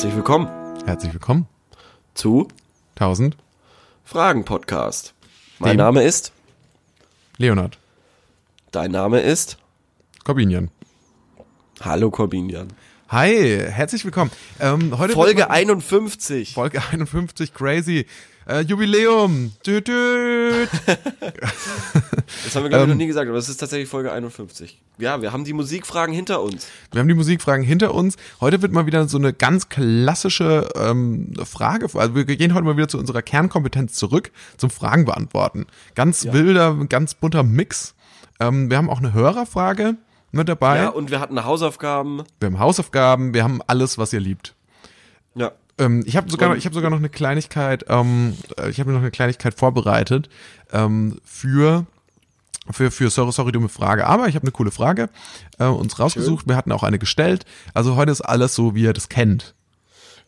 Herzlich willkommen Herzlich willkommen. zu 1000 Fragen Podcast. Mein Dem- Name ist, Leonard. dein Name ist, Corbinian. hallo Corbinian. Hi, herzlich willkommen. Ähm, heute Folge wird mal- 51. Folge 51, crazy. Äh, Jubiläum. Tüt, tüt. Das haben wir glaube ich noch nie gesagt, aber es ist tatsächlich Folge 51. Ja, wir haben die Musikfragen hinter uns. Wir haben die Musikfragen hinter uns. Heute wird mal wieder so eine ganz klassische ähm, Frage. Also wir gehen heute mal wieder zu unserer Kernkompetenz zurück, zum Fragen beantworten. Ganz wilder, ganz bunter Mix. Ähm, wir haben auch eine Hörerfrage mit dabei. Ja, und wir hatten Hausaufgaben. wir haben Hausaufgaben, wir haben alles, was ihr liebt. Ja. Ähm, ich habe sogar, ich habe sogar noch eine Kleinigkeit, ähm, äh, ich habe mir noch eine Kleinigkeit vorbereitet ähm, für für für sorry sorry dumme Frage, aber ich habe eine coole Frage äh, uns rausgesucht. Wir hatten auch eine gestellt. Also heute ist alles so, wie ihr das kennt.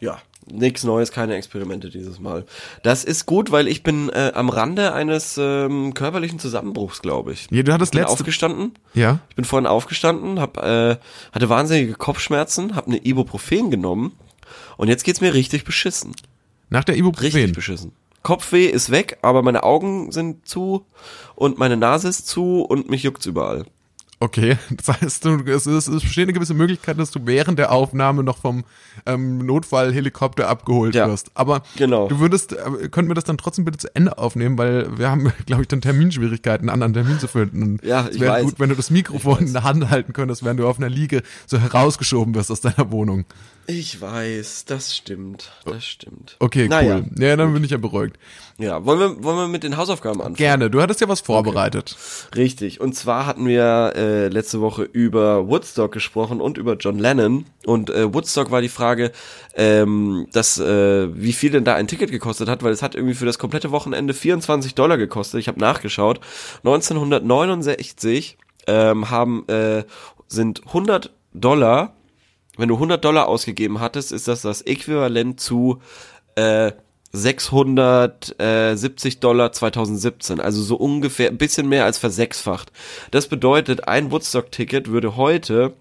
Ja, nichts Neues, keine Experimente dieses Mal. Das ist gut, weil ich bin äh, am Rande eines ähm, körperlichen Zusammenbruchs, glaube ich. Ja, du hattest bin letzte, aufgestanden. ja, Ich bin vorhin aufgestanden, hab, äh, hatte wahnsinnige Kopfschmerzen, habe eine Ibuprofen genommen und jetzt geht's mir richtig beschissen. nach der Richtig Ibuprofen. beschissen. Kopfweh ist weg, aber meine Augen sind zu und meine Nase ist zu und mich juckt's überall. Okay, das heißt, es, ist, es besteht eine gewisse Möglichkeit, dass du während der Aufnahme noch vom ähm, Notfallhelikopter abgeholt Ja, wirst. Aber genau. du würdest, äh, könnten wir das dann trotzdem bitte zu Ende aufnehmen, weil wir haben, glaube ich, dann Terminschwierigkeiten, einen anderen Termin zu finden. Und Ja, es ich wäre weiß. gut, wenn du das Mikrofon in der Hand halten könntest, während du auf einer Liege so herausgeschoben wirst aus deiner Wohnung. Ich weiß, das stimmt, das stimmt. Okay, Naja, cool. Ja, dann bin ich ja beruhigt. Ja, wollen wir, wollen wir mit den Hausaufgaben anfangen? Gerne, du hattest ja was vorbereitet. Richtig. Und zwar hatten wir äh, letzte Woche über Woodstock gesprochen und über John Lennon. Und äh, Woodstock war die Frage, ähm, dass, äh, wie viel denn da ein Ticket gekostet hat, weil es hat irgendwie für das komplette Wochenende 24 Dollar gekostet. Ich habe nachgeschaut. 1969 ähm, haben äh, sind 100 Dollar. Wenn du 100 Dollar ausgegeben hattest, ist das das Äquivalent zu äh, 670 Dollar 2017, also so ungefähr ein bisschen mehr als versechsfacht. Das bedeutet, ein Woodstock-Ticket würde heute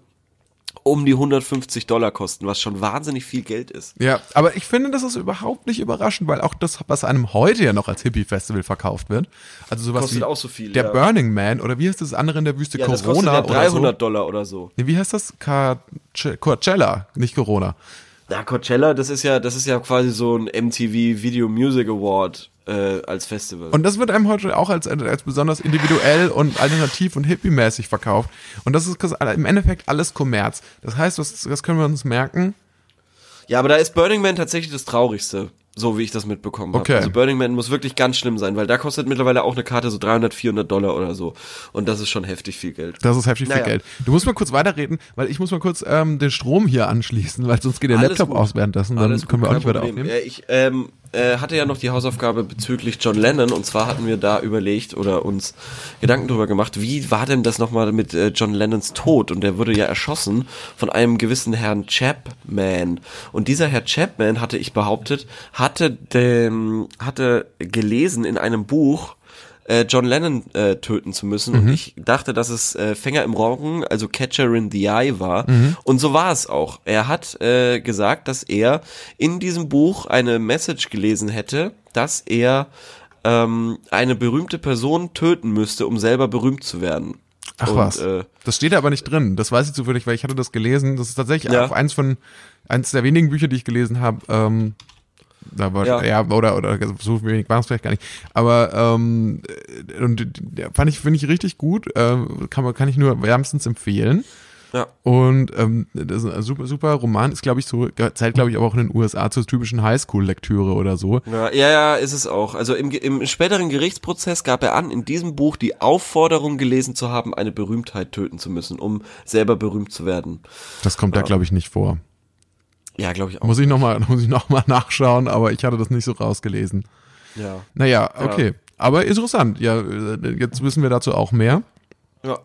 um die 150 Dollar kosten, was schon wahnsinnig viel Geld ist. Ja, aber ich finde, das ist überhaupt nicht überraschend, weil auch das, was einem heute ja noch als Hippie-Festival verkauft wird, also sowas Kostet wie auch so viel, der ja. Burning Man oder wie heißt das andere in der Wüste Ja, das kostet Corona ja 300 oder so? Dollar oder so. Nee, wie heißt das? Coach- Coachella, nicht Corona. Na, Coachella, das ist ja, das ist ja quasi so ein MTV Video Music Award äh, als Festival. Und das wird einem heute auch als, als besonders individuell und alternativ und hippie-mäßig verkauft. Und das ist im Endeffekt alles Kommerz. Das heißt, das, das können wir uns merken. Ja, aber da ist Burning Man tatsächlich das Traurigste, so wie ich das mitbekommen habe. Okay. Also Burning Man muss wirklich ganz schlimm sein, weil da kostet mittlerweile auch eine Karte so 300, 400 Dollar oder so. Und das ist schon heftig viel Geld. Das ist heftig Naja. viel Geld. Du musst mal kurz weiterreden, weil ich muss mal kurz ähm, den Strom hier anschließen, weil sonst geht der Alles Laptop gut. aus währenddessen. Dann Alles können wir auch nicht weiter Problem. aufnehmen. Äh, ich ähm, äh, hatte ja noch die Hausaufgabe bezüglich John Lennon und zwar hatten wir da überlegt oder uns Gedanken drüber gemacht, wie war denn das nochmal mit äh, John Lennons Tod? Und der wurde ja erschossen von einem gewissen Herrn Chapman. Und dieser Herr Chapman, hatte ich behauptet, hatte, dem, hatte gelesen in einem Buch, äh, John Lennon äh, töten zu müssen. Und ich dachte, dass es äh, Fänger im Roggen, also Catcher in the Eye war. Und so war es auch. Er hat äh, gesagt, dass er in diesem Buch eine Message gelesen hätte, dass er ähm, eine berühmte Person töten müsste, um selber berühmt zu werden. Ach Und, was. Äh, das steht da aber nicht drin. Das weiß ich zufällig, weil ich hatte das gelesen. Das ist tatsächlich Ja. auch eins von eins der wenigen Bücher, die ich gelesen habe. Ähm, da war, ja. Ja. oder oder so wenig war es vielleicht gar nicht. Aber ähm, und fand ich finde ich richtig gut. Ähm, kann man kann ich nur wärmstens empfehlen. ja. Und ähm, das ist ein super super Roman. Ist glaube ich so zählt glaube ich aber auch in den USA zur typischen Highschool-Lektüre oder so. Ja, ja, ja, ist es auch. Also im, im späteren Gerichtsprozess gab er an, in diesem Buch die Aufforderung gelesen zu haben, eine Berühmtheit töten zu müssen, um selber berühmt zu werden. Das kommt da glaube ich nicht vor. Ja, glaube ich auch. Muss ich noch mal muss ich noch mal nachschauen. Aber ich hatte das nicht so rausgelesen. Ja. Naja, okay. Aber interessant. Ja, äh, jetzt wissen wir dazu auch mehr. Ja.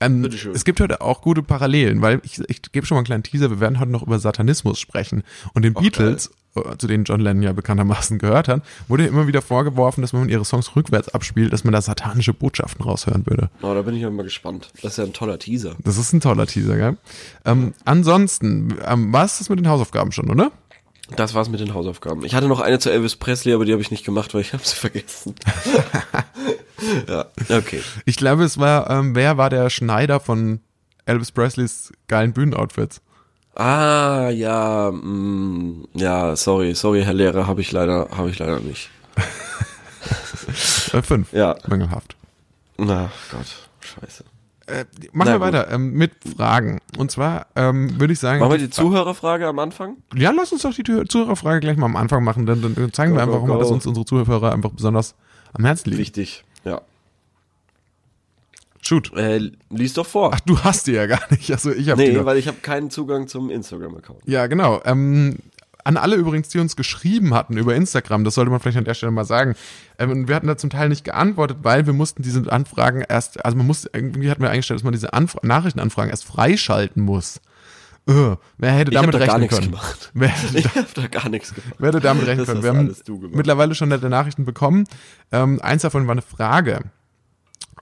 Ähm, es gibt heute auch gute Parallelen, weil ich, ich gebe schon mal einen kleinen Teaser, wir werden heute noch über Satanismus sprechen. Und den Beatles, äh, zu denen John Lennon ja bekanntermaßen gehört hat, wurde immer wieder vorgeworfen, dass wenn man ihre Songs rückwärts abspielt, dass man da satanische Botschaften raushören würde. Oh, da bin ich ja mal gespannt. Das ist ja ein toller Teaser. Das ist ein toller Teaser, gell? Ähm, ansonsten, ähm, war es das mit den Hausaufgaben schon, oder? Das war's mit den Hausaufgaben. Ich hatte noch eine zu Elvis Presley, aber die habe ich nicht gemacht, weil ich habe sie vergessen. ja, okay. Ich glaube, es war, ähm, wer war der Schneider von Elvis Presleys geilen Bühnenoutfits? Ah, ja, mh, ja, sorry, sorry, Herr Lehrer, habe ich leider, habe ich leider nicht. Äh, fünf. Ja. Mangelhaft. Na Gott, scheiße. Äh, machen wir weiter ähm, mit Fragen. Und zwar ähm, würde ich sagen, Machen wir die Zuhörerfrage am Anfang? ja, lass uns doch die Zuhörerfrage gleich mal am Anfang machen, dann, dann zeigen Go, wir einfach go, mal, dass go. uns unsere Zuhörer einfach besonders am Herzen liegen. Wichtig, ja. Shoot. Äh, lies doch vor. Ach, du hast die ja gar nicht. Also ich habe die nee, weil ich habe keinen Zugang zum Instagram-Account. Ja, genau. Ähm, an alle übrigens, die uns geschrieben hatten über Instagram, das sollte man vielleicht an der Stelle mal sagen. Ähm, und wir hatten da zum Teil nicht geantwortet, weil wir mussten diese Anfragen erst, also man muss, irgendwie hatten wir eingestellt, dass man diese Anf Nachrichtenanfragen erst freischalten muss. Äh, wer hätte Ich hab damit da gar rechnen nichts können? gemacht. Wer hätte, Ich habe da gar nichts gemacht. wer hätte damit rechnen Das können? Wir haben mittlerweile schon nette Nachrichten bekommen. Ähm, eins davon war eine Frage.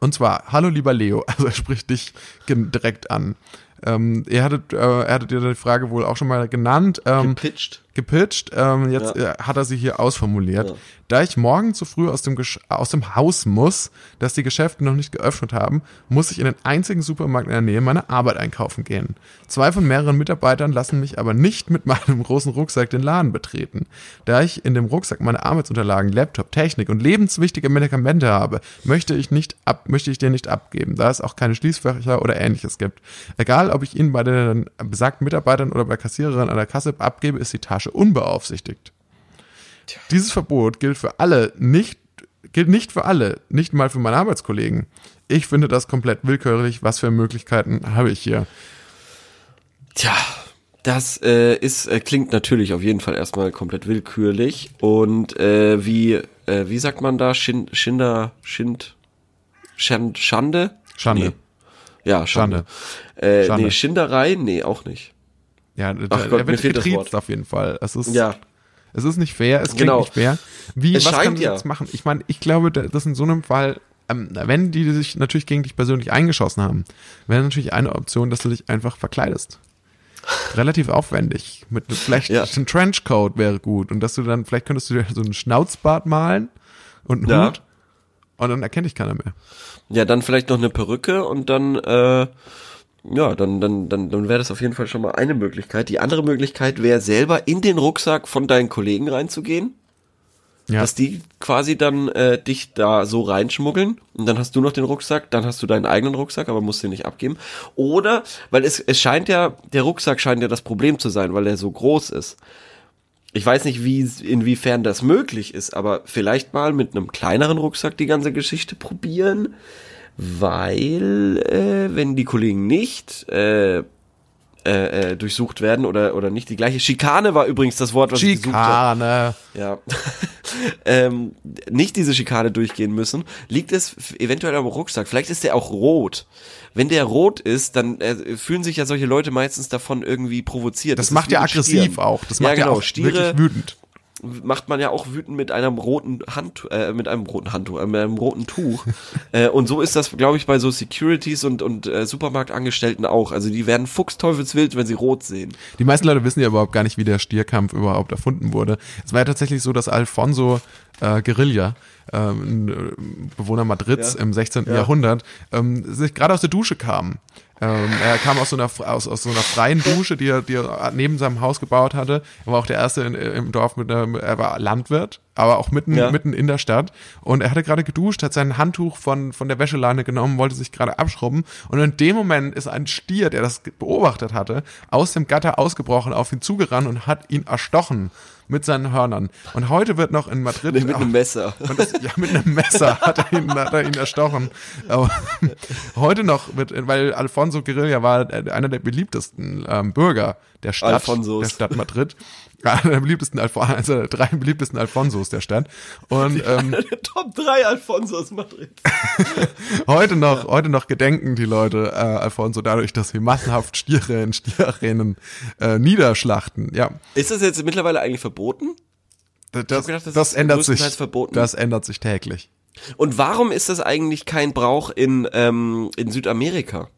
Und zwar, hallo lieber Leo, also er spricht dich direkt an. Ähm, ihr hattet, äh, er hattet dir die Frage wohl auch schon mal genannt. Ähm, Gepitcht. Gepitcht. Ähm, jetzt Ja. äh, hat er sie hier ausformuliert. Ja. Da ich morgen zu früh aus dem, Gesch aus dem Haus muss, dass die Geschäfte noch nicht geöffnet haben, muss ich in den einzigen Supermarkt in der Nähe meine Arbeit einkaufen gehen. Zwei von mehreren Mitarbeitern lassen mich aber nicht mit meinem großen Rucksack den Laden betreten. Da ich in dem Rucksack meine Arbeitsunterlagen, Laptop, Technik und lebenswichtige Medikamente habe, möchte ich nicht ab, möchte ich dir nicht abgeben, da es auch keine Schließfächer oder ähnliches gibt. Egal, ob ich ihn bei den besagten Mitarbeitern oder bei Kassiererinnen an der Kasse abgebe, ist die Tasche unbeaufsichtigt. Dieses Verbot gilt für alle, nicht, gilt nicht für alle, nicht mal für meine Arbeitskollegen. Ich finde das komplett willkürlich. Was für Möglichkeiten habe ich hier? Tja, das äh, ist äh, klingt natürlich auf jeden Fall erstmal komplett willkürlich und äh, wie äh, wie sagt man da Schind, Schinder Schind Schand, Schande Schande. Nee. Ja, Schande. Schande. Äh, Schande. Nee, Schinderei? Nee, auch nicht. Ja, Ach er Gott, wird getriezt auf jeden Fall. Es ist, Ja. es ist nicht fair, es klingt Genau. nicht fair. Wie, Es was kann ich ja. jetzt machen? Ich meine, ich glaube, da- dass in so einem Fall, ähm, wenn die sich natürlich gegen dich persönlich eingeschossen haben, wäre natürlich eine Option, dass du dich einfach verkleidest. Relativ aufwendig. Mit vielleicht Ja. ein Trenchcoat wäre gut. Und dass du dann, vielleicht könntest du dir so einen Schnauzbart malen und einen Ja. Hut. Und dann erkennt dich keiner mehr. Ja, dann vielleicht noch eine Perücke und dann, äh, ja, dann, dann, dann, dann wäre das auf jeden Fall schon mal eine Möglichkeit. Die andere Möglichkeit wäre selber in den Rucksack von deinen Kollegen reinzugehen, Ja. dass die quasi dann äh, dich da so reinschmuggeln und dann hast du noch den Rucksack, dann hast du deinen eigenen Rucksack, aber musst den nicht abgeben. Oder, weil es, es scheint ja, der Rucksack scheint ja das Problem zu sein, weil er so groß ist. Ich weiß nicht, wie, inwiefern das möglich ist, aber vielleicht mal mit einem kleineren Rucksack die ganze Geschichte probieren, weil äh, wenn die Kollegen nicht äh, äh, äh, durchsucht werden oder oder nicht die gleiche Schikane war übrigens das Wort, was ich gesucht habe. Schikane. Ja. ähm, nicht diese Schikane durchgehen müssen, liegt es eventuell am Rucksack. Vielleicht ist der auch rot. Wenn der rot ist, dann äh, fühlen sich ja solche Leute meistens davon irgendwie provoziert. Das, ist macht ja aggressiv Stieren. auch. Das ja, macht ja, genau. auch Stiere wirklich wütend. Macht man ja auch wütend mit einem roten Hand, äh, mit einem roten Handtuch, äh, mit einem roten Tuch. äh, und so ist das, glaube ich, bei so Securities und und äh, Supermarktangestellten auch. Also die werden fuchsteufelswild, wenn sie rot sehen. Die meisten Leute wissen ja überhaupt gar nicht, wie der Stierkampf überhaupt erfunden wurde. Es war ja tatsächlich so, dass Alfonso äh, Guerilla, ähm, ein äh, Bewohner Madrids Ja. im 16. Ja. Jahrhundert, ähm, sich gerade aus der Dusche kam. Ähm, er kam aus so einer aus, aus so einer freien Dusche, die er, die er neben seinem Haus gebaut hatte. Er war auch der erste in, im Dorf mit einem, er war Landwirt, aber auch mitten Ja. mitten in der Stadt. Und er hatte gerade geduscht, hat sein Handtuch von von der Wäscheleine genommen, wollte sich gerade abschrubben. Und in dem Moment ist ein Stier, der das beobachtet hatte, aus dem Gatter ausgebrochen, auf ihn zugerannt und hat ihn erstochen mit seinen Hörnern. Und heute wird noch in Madrid Nee, mit einem Messer. das, ja, mit einem Messer hat er ihn, hat er ihn erstochen. Aber heute noch wird, weil Alfonso Guerilla war einer der beliebtesten ähm, Bürger der Stadt, Alfonsos. der Stadt Madrid. Ja, Einer der beliebtesten Alfo also der drei beliebtesten Alfonsos der Stadt. Und ähm, Der Top 3 Alfonso aus Madrid. heute noch, heute noch gedenken die Leute äh, Alfonso dadurch, dass sie massenhaft Stiere in Stierarenen äh, niederschlachten. Ja, Ist das jetzt mittlerweile eigentlich verboten? das, gedacht, das das ändert sich. verboten. Das ändert sich täglich. Und warum ist das eigentlich kein Brauch in, ähm, in Südamerika?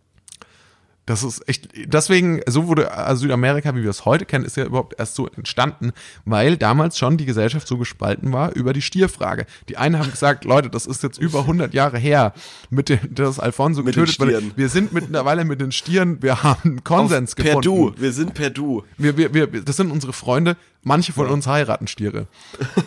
Das ist echt, deswegen, so wurde also Südamerika, wie wir es heute kennen, ist ja überhaupt erst so entstanden, weil damals schon die Gesellschaft so gespalten war über die Stierfrage. Die einen haben gesagt, Leute, das ist jetzt über 100 Jahre her, mit dem, dass Alfonso Mit getötet wurde. Wir sind mittlerweile mit den Stieren, wir haben Konsens per gefunden. Du, wir sind per Du. Wir, wir, wir, das sind unsere Freunde. Manche von uns heiraten Stiere.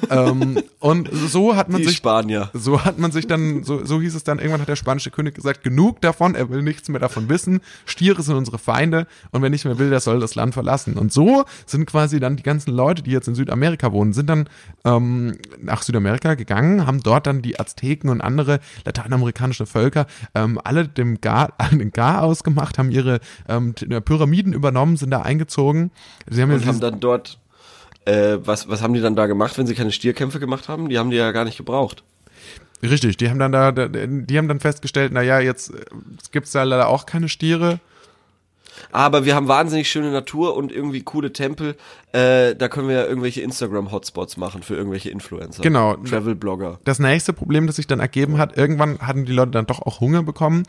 ähm, und so hat man Die sich Spanier. so hat man sich dann, so, so hieß es dann, irgendwann hat der spanische König gesagt, genug davon, er will nichts mehr davon wissen, Stiere sind unsere Feinde und wer nicht mehr will, der soll das Land verlassen. Und so sind quasi dann die ganzen Leute, die jetzt in Südamerika wohnen, sind dann ähm, nach Südamerika gegangen, haben dort dann die Azteken und andere lateinamerikanische Völker ähm, alle dem Gar, den Gar ausgemacht, haben ihre ähm, Pyramiden übernommen, sind da eingezogen. Sie haben Und haben dann dort, äh, was, was haben die dann da gemacht, wenn sie keine Stierkämpfe gemacht haben? Die haben die ja gar nicht gebraucht. Richtig, die haben dann da, die haben dann festgestellt, na ja, jetzt äh, gibt's da leider auch keine Stiere. Aber wir haben wahnsinnig schöne Natur und irgendwie coole Tempel. Äh, da können wir ja irgendwelche Instagram-Hotspots machen für irgendwelche Influencer. Genau. Travel-Blogger. Das nächste Problem, das sich dann ergeben hat, irgendwann hatten die Leute dann doch auch Hunger bekommen.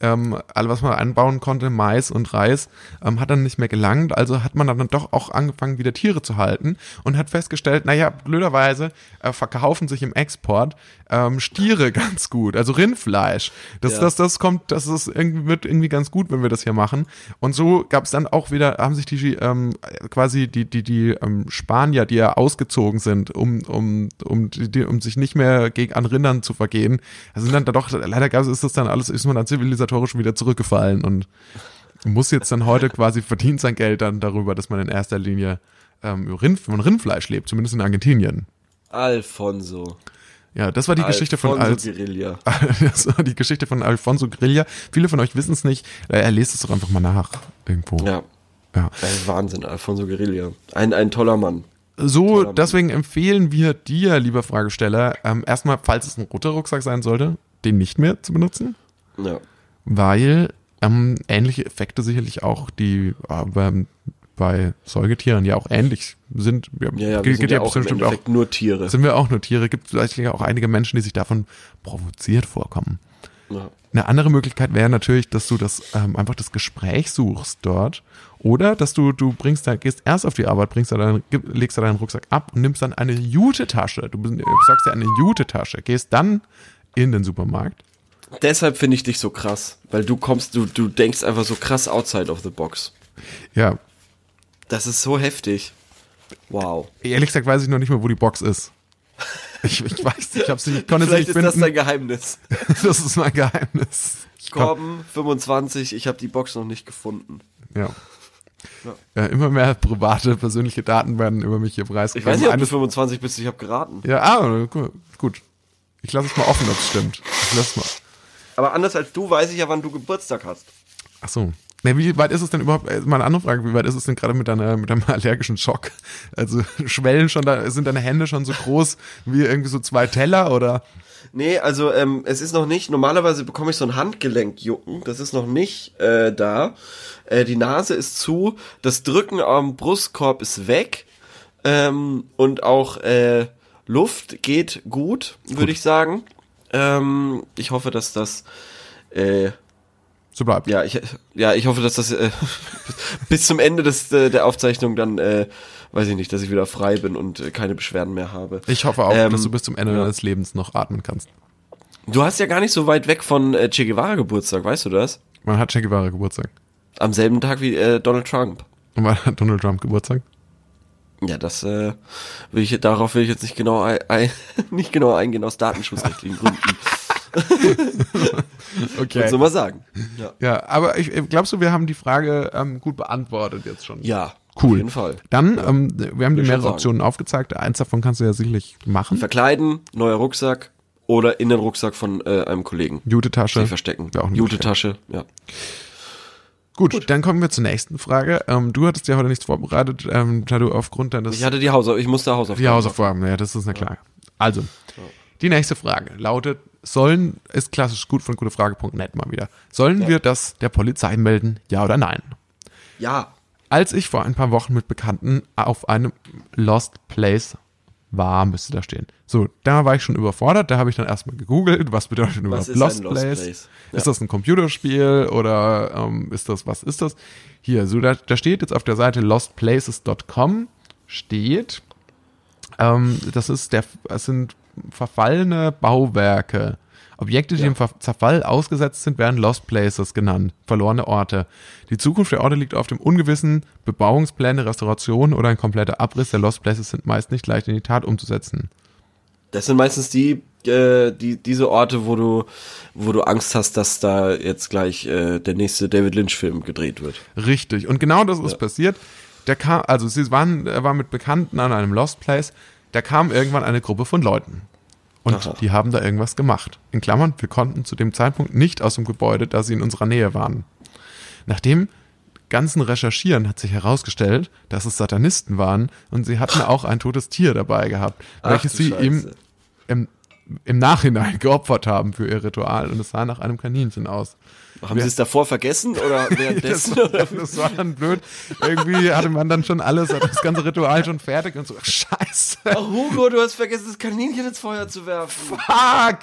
Ähm, alles, was man anbauen konnte, Mais und Reis, ähm, hat dann nicht mehr gelangt. Also hat man dann doch auch angefangen, wieder Tiere zu halten und hat festgestellt, naja, blöderweise äh, verkaufen sich im Export ähm, Stiere ganz gut, also Rindfleisch. Das, Ja. das, das kommt, das ist irgendwie, wird irgendwie ganz gut, wenn wir das hier machen. Und so gab es dann auch wieder, haben sich die ähm, quasi die, die, die ähm, Spanier, die ja ausgezogen sind, um, um, um, die, um sich nicht mehr gegen an Rindern zu vergehen, sind dann da doch, leider gab es, ist das dann alles, ist man dann zivilisatorisch wieder zurückgefallen und muss jetzt dann heute quasi verdient sein Geld dann darüber, dass man in erster Linie ähm, Rind, von Rindfleisch lebt, zumindest in Argentinien. Alfonso. Ja, das war die Geschichte von Al Alfonso Guerilla. das war die Geschichte von Alfonso Grilla. Viele von euch wissen es nicht. Äh, Er lest es doch einfach mal nach irgendwo. Ja. Ja. Wahnsinn, Alfonso Guerilla. Ein, ein toller Mann. So, Mann. deswegen empfehlen wir dir, lieber Fragesteller, ähm, erstmal, falls es ein roter Rucksack sein sollte, den nicht mehr zu benutzen, Ja. Weil ähm, ähnliche Effekte sicherlich auch, die äh, bei, bei Säugetieren ja auch ähnlich sind. Ja, Ja, ja, wir sind ja auch im bestimmt auch nur Tiere. sind wir auch nur Tiere. Gibt vielleicht auch einige Menschen, die sich davon provoziert vorkommen. Ja. Eine andere Möglichkeit wäre natürlich, dass du das ähm, einfach das Gespräch suchst dort oder dass du du bringst da gehst erst auf die Arbeit, bringst da deinen, legst da deinen Rucksack ab und nimmst dann eine Jute-Tasche. Du sagst dir eine Jute-Tasche, gehst dann in den Supermarkt. Deshalb finde ich dich so krass, weil du kommst, du, du denkst einfach so krass outside of the box. Ja, Das ist so heftig. Wow. ehrlich gesagt weiß ich noch nicht mehr, wo die Box ist. Ich, ich weiß nicht, ich, hab's nicht, ich konnte Vielleicht nicht ist das finden. dein Geheimnis. Das ist mein Geheimnis. Ich komm- Korben 25, ich habe die Box noch nicht gefunden. Ja. Ja, immer mehr private, persönliche Daten werden über mich hier Ich preisgegeben. weiß nicht, ob du Eines- 25 bist, ich habe geraten. ja, ah, gu- gut. Ich lasse es mal offen, ob es stimmt. Ich lasse es mal. Aber anders als du weiß ich ja, wann du Geburtstag hast. Ach so. Ne, wie weit ist es denn überhaupt, äh, mal eine andere Frage, wie weit ist es denn gerade mit deiner, mit deinem allergischen Schock? Also schwellen schon da, sind deine Hände schon so groß wie irgendwie so zwei Teller oder? Nee, also ähm, es ist noch nicht, normalerweise bekomme ich so ein Handgelenkjucken, das ist noch nicht äh, da. Äh, die Nase ist zu, das Drücken am Brustkorb ist weg ähm, und auch äh, Luft geht gut, würde ich sagen. Ähm, ich hoffe, dass das äh, So bleibt. ja, ich, ja, ich hoffe, dass das äh, bis zum Ende des, äh, der Aufzeichnung dann, äh, weiß ich nicht, dass ich wieder frei bin und äh, keine Beschwerden mehr habe. Ich hoffe auch, Ähm, dass du bis zum Ende ja. deines Lebens noch atmen kannst. Du hast ja gar nicht so weit weg von äh, Che Guevara Geburtstag, weißt du das? Wann hat Che Guevara Geburtstag? Am selben Tag wie äh, Donald Trump. Und wann hat Donald Trump Geburtstag? Ja, das äh, will ich darauf will ich jetzt nicht genau ein, ein, nicht genau eingehen aus datenschutzrechtlichen Gründen. Okay. Kannst du mal sagen. Ja. Ja, aber ich, äh, glaubst du, wir haben die Frage ähm, gut beantwortet jetzt schon? Ja. Cool. Auf jeden Fall. Dann, ähm, wir haben dir mehrere. Optionen aufgezeigt. Eins davon kannst du ja sicherlich machen. Verkleiden, neuer Rucksack oder in den Rucksack von äh, einem Kollegen. Jute-Tasche. Sich verstecken. Wäre auch eine Jute. Tasche, ja. Gut, dann kommen wir zur nächsten Frage. Ähm, du hattest ja heute nichts vorbereitet, ähm, da du aufgrund deines Ich hatte die Hausaufgaben, ich musste Hausaufgaben. die Hausaufgaben, ja, das ist na klar. Also, die nächste Frage lautet, sollen, ist klassisch gut von gutefrage.net mal wieder, sollen Ja. wir das der Polizei melden, ja oder nein? Ja. Als ich vor ein paar Wochen mit Bekannten auf einem Lost Place war, müsste da stehen. So, da war ich schon überfordert, da habe ich dann erstmal gegoogelt, was bedeutet überhaupt Lost, Lost, Place? Place? Ja. Ist das ein Computerspiel oder ähm, ist das, was ist das? Hier, so da, da steht jetzt auf der Seite lostplaces.com steht, ähm, das ist der, es sind verfallene Bauwerke. Objekte, die ja. dem Zerfall ausgesetzt sind, werden Lost Places genannt, verlorene Orte. Die Zukunft der Orte liegt auf dem Ungewissen. Bebauungspläne, Restauration oder ein kompletter Abriss der Lost Places sind meist nicht leicht in die Tat umzusetzen. Das sind meistens die, äh, die diese Orte, wo du, wo du Angst hast, dass da jetzt gleich äh, der nächste David Lynch-Film gedreht wird. Richtig. Und genau das ist ja. passiert. Der kam, also sie waren, er war mit Bekannten an einem Lost Place. Da kam irgendwann eine Gruppe von Leuten. Und Aha. die haben da irgendwas gemacht. In Klammern, wir konnten zu dem Zeitpunkt nicht aus dem Gebäude, da sie in unserer Nähe waren. Nach dem ganzen Recherchieren hat sich herausgestellt, dass es Satanisten waren und sie hatten auch ein totes Tier dabei gehabt, Ach, welches sie ihm im, im Nachhinein geopfert haben für ihr Ritual und es sah nach einem Kaninchen aus. Haben Sie es davor vergessen oder währenddessen? das, war, das war dann blöd. Irgendwie hatte man dann schon alles, hat das ganze Ritual schon fertig und so, scheiße. Oh, Hugo, du hast vergessen, das Kaninchen ins Feuer zu werfen. Fuck!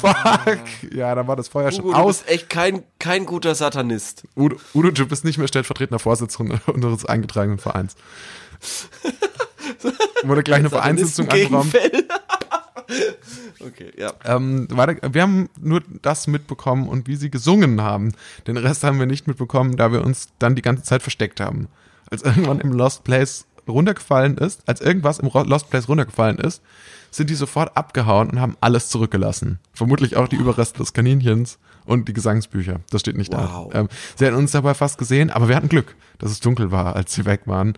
Fuck! Ja, da war das Feuer Hugo, schon aus. Du bist echt kein, kein guter Satanist. Udo, Udo, du bist nicht mehr stellvertretender Vorsitzender unseres eingetragenen Vereins. Wurde gleich eine Vereinssitzung angeräumt. okay, ja. Ähm, warte, wir haben nur das mitbekommen und wie sie gesungen haben. Den Rest haben wir nicht mitbekommen, da wir uns dann die ganze Zeit versteckt haben. Als irgendwann im Lost Place runtergefallen ist, als irgendwas im Lost Place runtergefallen ist, sind die sofort abgehauen und haben alles zurückgelassen. Vermutlich auch die Überreste des Kaninchens und die Gesangsbücher. Das steht nicht wow. da. Ähm, sie hätten uns dabei fast gesehen, aber wir hatten Glück, dass es dunkel war, als sie weg waren.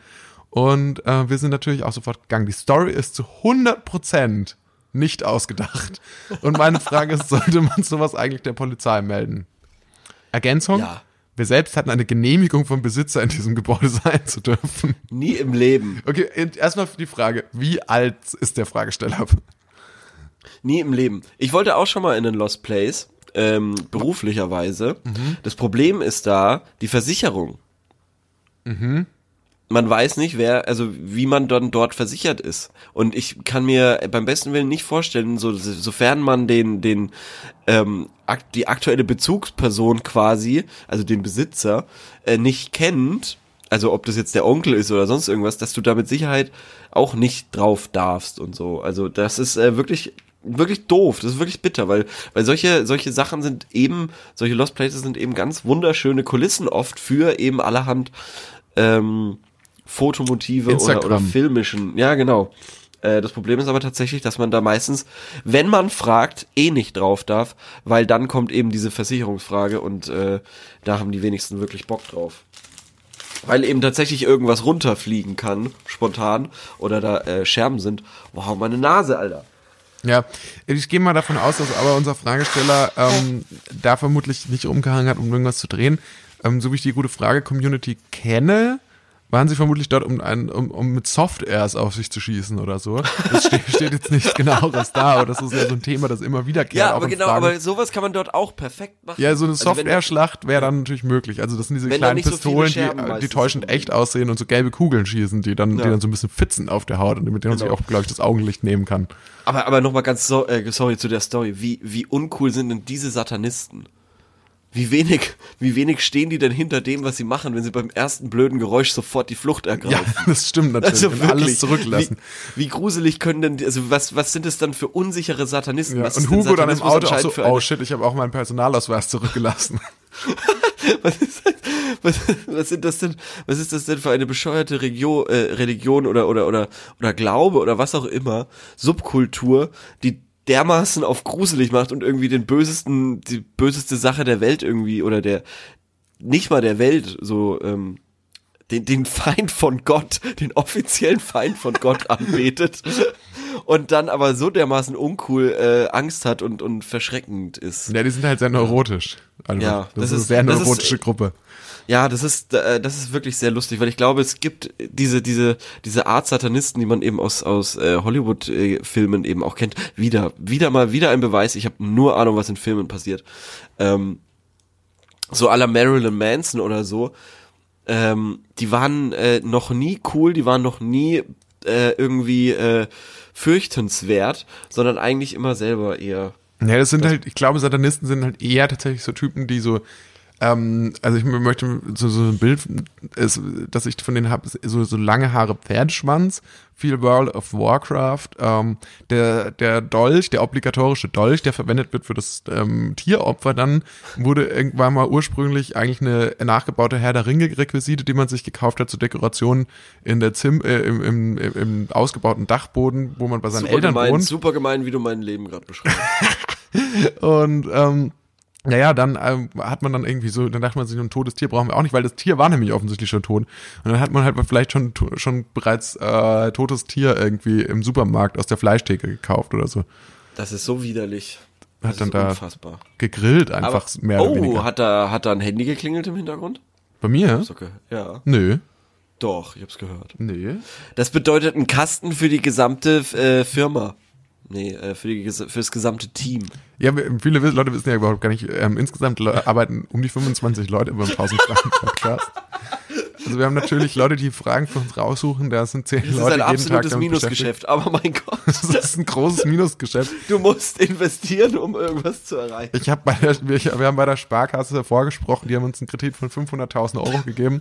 Und äh, wir sind natürlich auch sofort gegangen. Die Story ist zu 100 Prozent nicht ausgedacht. Und meine Frage ist, sollte man sowas eigentlich der Polizei melden? Ergänzung? Ja. Wir selbst hatten eine Genehmigung vom Besitzer in diesem Gebäude sein zu dürfen. Nie im Leben. Okay, erstmal die Frage, wie alt ist der Fragesteller? Nie im Leben. Ich wollte auch schon mal in den Lost Place, ähm, beruflicherweise. Mhm. Das Problem ist da die Versicherung. Mhm man weiß nicht, wer, also wie man dann dort versichert ist. Und ich kann mir beim besten Willen nicht vorstellen, so, sofern man den, den, ähm, die aktuelle Bezugsperson quasi, also den Besitzer, äh, nicht kennt, also ob das jetzt der Onkel ist oder sonst irgendwas, dass du da mit Sicherheit auch nicht drauf darfst und so. Also das ist äh, wirklich wirklich doof, das ist wirklich bitter, weil weil solche solche Sachen sind eben solche Lost Places sind eben ganz wunderschöne Kulissen oft für eben allerhand ähm, Fotomotive oder, oder filmischen. Ja, genau. Äh, das Problem ist aber tatsächlich, dass man da meistens, wenn man fragt, eh nicht drauf darf, weil dann kommt eben diese Versicherungsfrage und äh, da haben die wenigsten wirklich Bock drauf. Weil eben tatsächlich irgendwas runterfliegen kann, spontan, oder da äh, Scherben sind. Wow, meine Nase, Alter. Ja, ich gehe mal davon aus, dass aber unser Fragesteller ähm, da vermutlich nicht umgehangen hat, um irgendwas zu drehen. Ähm, so wie ich die gute Frage-Community kenne, waren sie vermutlich dort, um, ein, um, um mit Soft-Airs auf sich zu schießen oder so. Das steht, steht jetzt nicht genaueres da, aber das ist ja so ein Thema, das immer wieder kehrt. Ja, aber genau, Fragen. aber sowas kann man dort auch perfekt machen. Ja, so eine also Soft-Air-Schlacht wäre dann natürlich möglich. Also das sind diese kleinen Pistolen, so die, die täuschend echt aussehen und so gelbe Kugeln schießen, die dann, ja. die dann so ein bisschen fitzen auf der Haut und mit denen genau. man sich auch, glaube ich, das Augenlicht nehmen kann. Aber, aber nochmal ganz so, äh, sorry zu der Story. Wie, wie uncool sind denn diese Satanisten? Wie wenig, wie wenig stehen die denn hinter dem, was sie machen, wenn sie beim ersten blöden Geräusch sofort die Flucht ergreifen? Ja, das stimmt natürlich. Also wirklich, alles zurücklassen. Wie, wie, gruselig können denn, also was, was sind es dann für unsichere Satanisten? Ja, und Hugo dann im Auto auch so, oh shit, ich habe auch meinen Personalausweis zurückgelassen. was, ist das, was, was, sind das denn, was ist das denn für eine bescheuerte Region, äh, Religion oder, oder, oder, oder Glaube oder was auch immer, Subkultur, die dermaßen auf gruselig macht und irgendwie den bösesten, die böseste Sache der Welt irgendwie oder der, nicht mal der Welt, so, ähm, den, den Feind von Gott, den offiziellen Feind von Gott anbetet und dann aber so dermaßen uncool äh, Angst hat und, und verschreckend ist. Ja, die sind halt sehr neurotisch. Also, ja, das, das ist eine sehr neurotische ist, Gruppe. Ja, das ist, äh, das ist wirklich sehr lustig, weil ich glaube, es gibt diese, diese, diese Art Satanisten, die man eben aus, aus äh, Hollywood-Filmen eben auch kennt. Wieder, wieder mal, wieder ein Beweis. Ich habe nur Ahnung, was in Filmen passiert. Ähm, so aller Marilyn Manson oder so. Ähm, die waren äh, noch nie cool, die waren noch nie äh, irgendwie äh, fürchtenswert, sondern eigentlich immer selber eher. Ja, das sind halt, ich glaube, Satanisten sind halt eher tatsächlich so Typen, die so, ähm, also ich möchte so, so ein Bild, ist, dass ich von denen habe, so, so lange Haare Pferdeschwanz, viel World of Warcraft, ähm, der, der Dolch, der obligatorische Dolch, der verwendet wird für das ähm, Tieropfer dann, wurde irgendwann mal ursprünglich eigentlich eine nachgebaute Herr der Ringe-Requisite, die man sich gekauft hat zur Dekoration in der Zim, äh, im, im, im, im ausgebauten Dachboden, wo man bei seinen Super Eltern gemein, wohnt. super gemein, wie du mein Leben gerade beschreibst. Und ähm, naja, dann ähm, hat man dann irgendwie so, dann dachte man sich, ein totes Tier brauchen wir auch nicht, weil das Tier war nämlich offensichtlich schon tot. Und dann hat man halt vielleicht schon schon bereits äh, totes Tier irgendwie im Supermarkt aus der Fleischtheke gekauft oder so. Das ist so widerlich. Hat Das dann ist da unfassbar. gegrillt einfach Aber, mehr oder oh, weniger. hat da, hat da ein Handy geklingelt im Hintergrund? Bei mir? Okay. Ja. Nö. Doch, ich hab's gehört. Nee. Das bedeutet ein Kasten für die gesamte äh, Firma. Nee, äh, für, die, ges- für das gesamte Team. Ja, wir- viele Leute wissen ja überhaupt gar nicht, ähm, insgesamt arbeiten um die 25 Leute beim 1000 Franken Podcast. Also wir haben natürlich Leute, die Fragen für uns raussuchen, da sind zehn Das ist Leute ein jeden Tag absolutes damit Minusgeschäft, aber mein Gott. Das ist ein großes Minusgeschäft. du musst investieren, um irgendwas zu erreichen. Ich hab bei der, wir, wir haben bei der Sparkasse vorgesprochen, die haben uns einen Kredit von 500.000 Euro gegeben.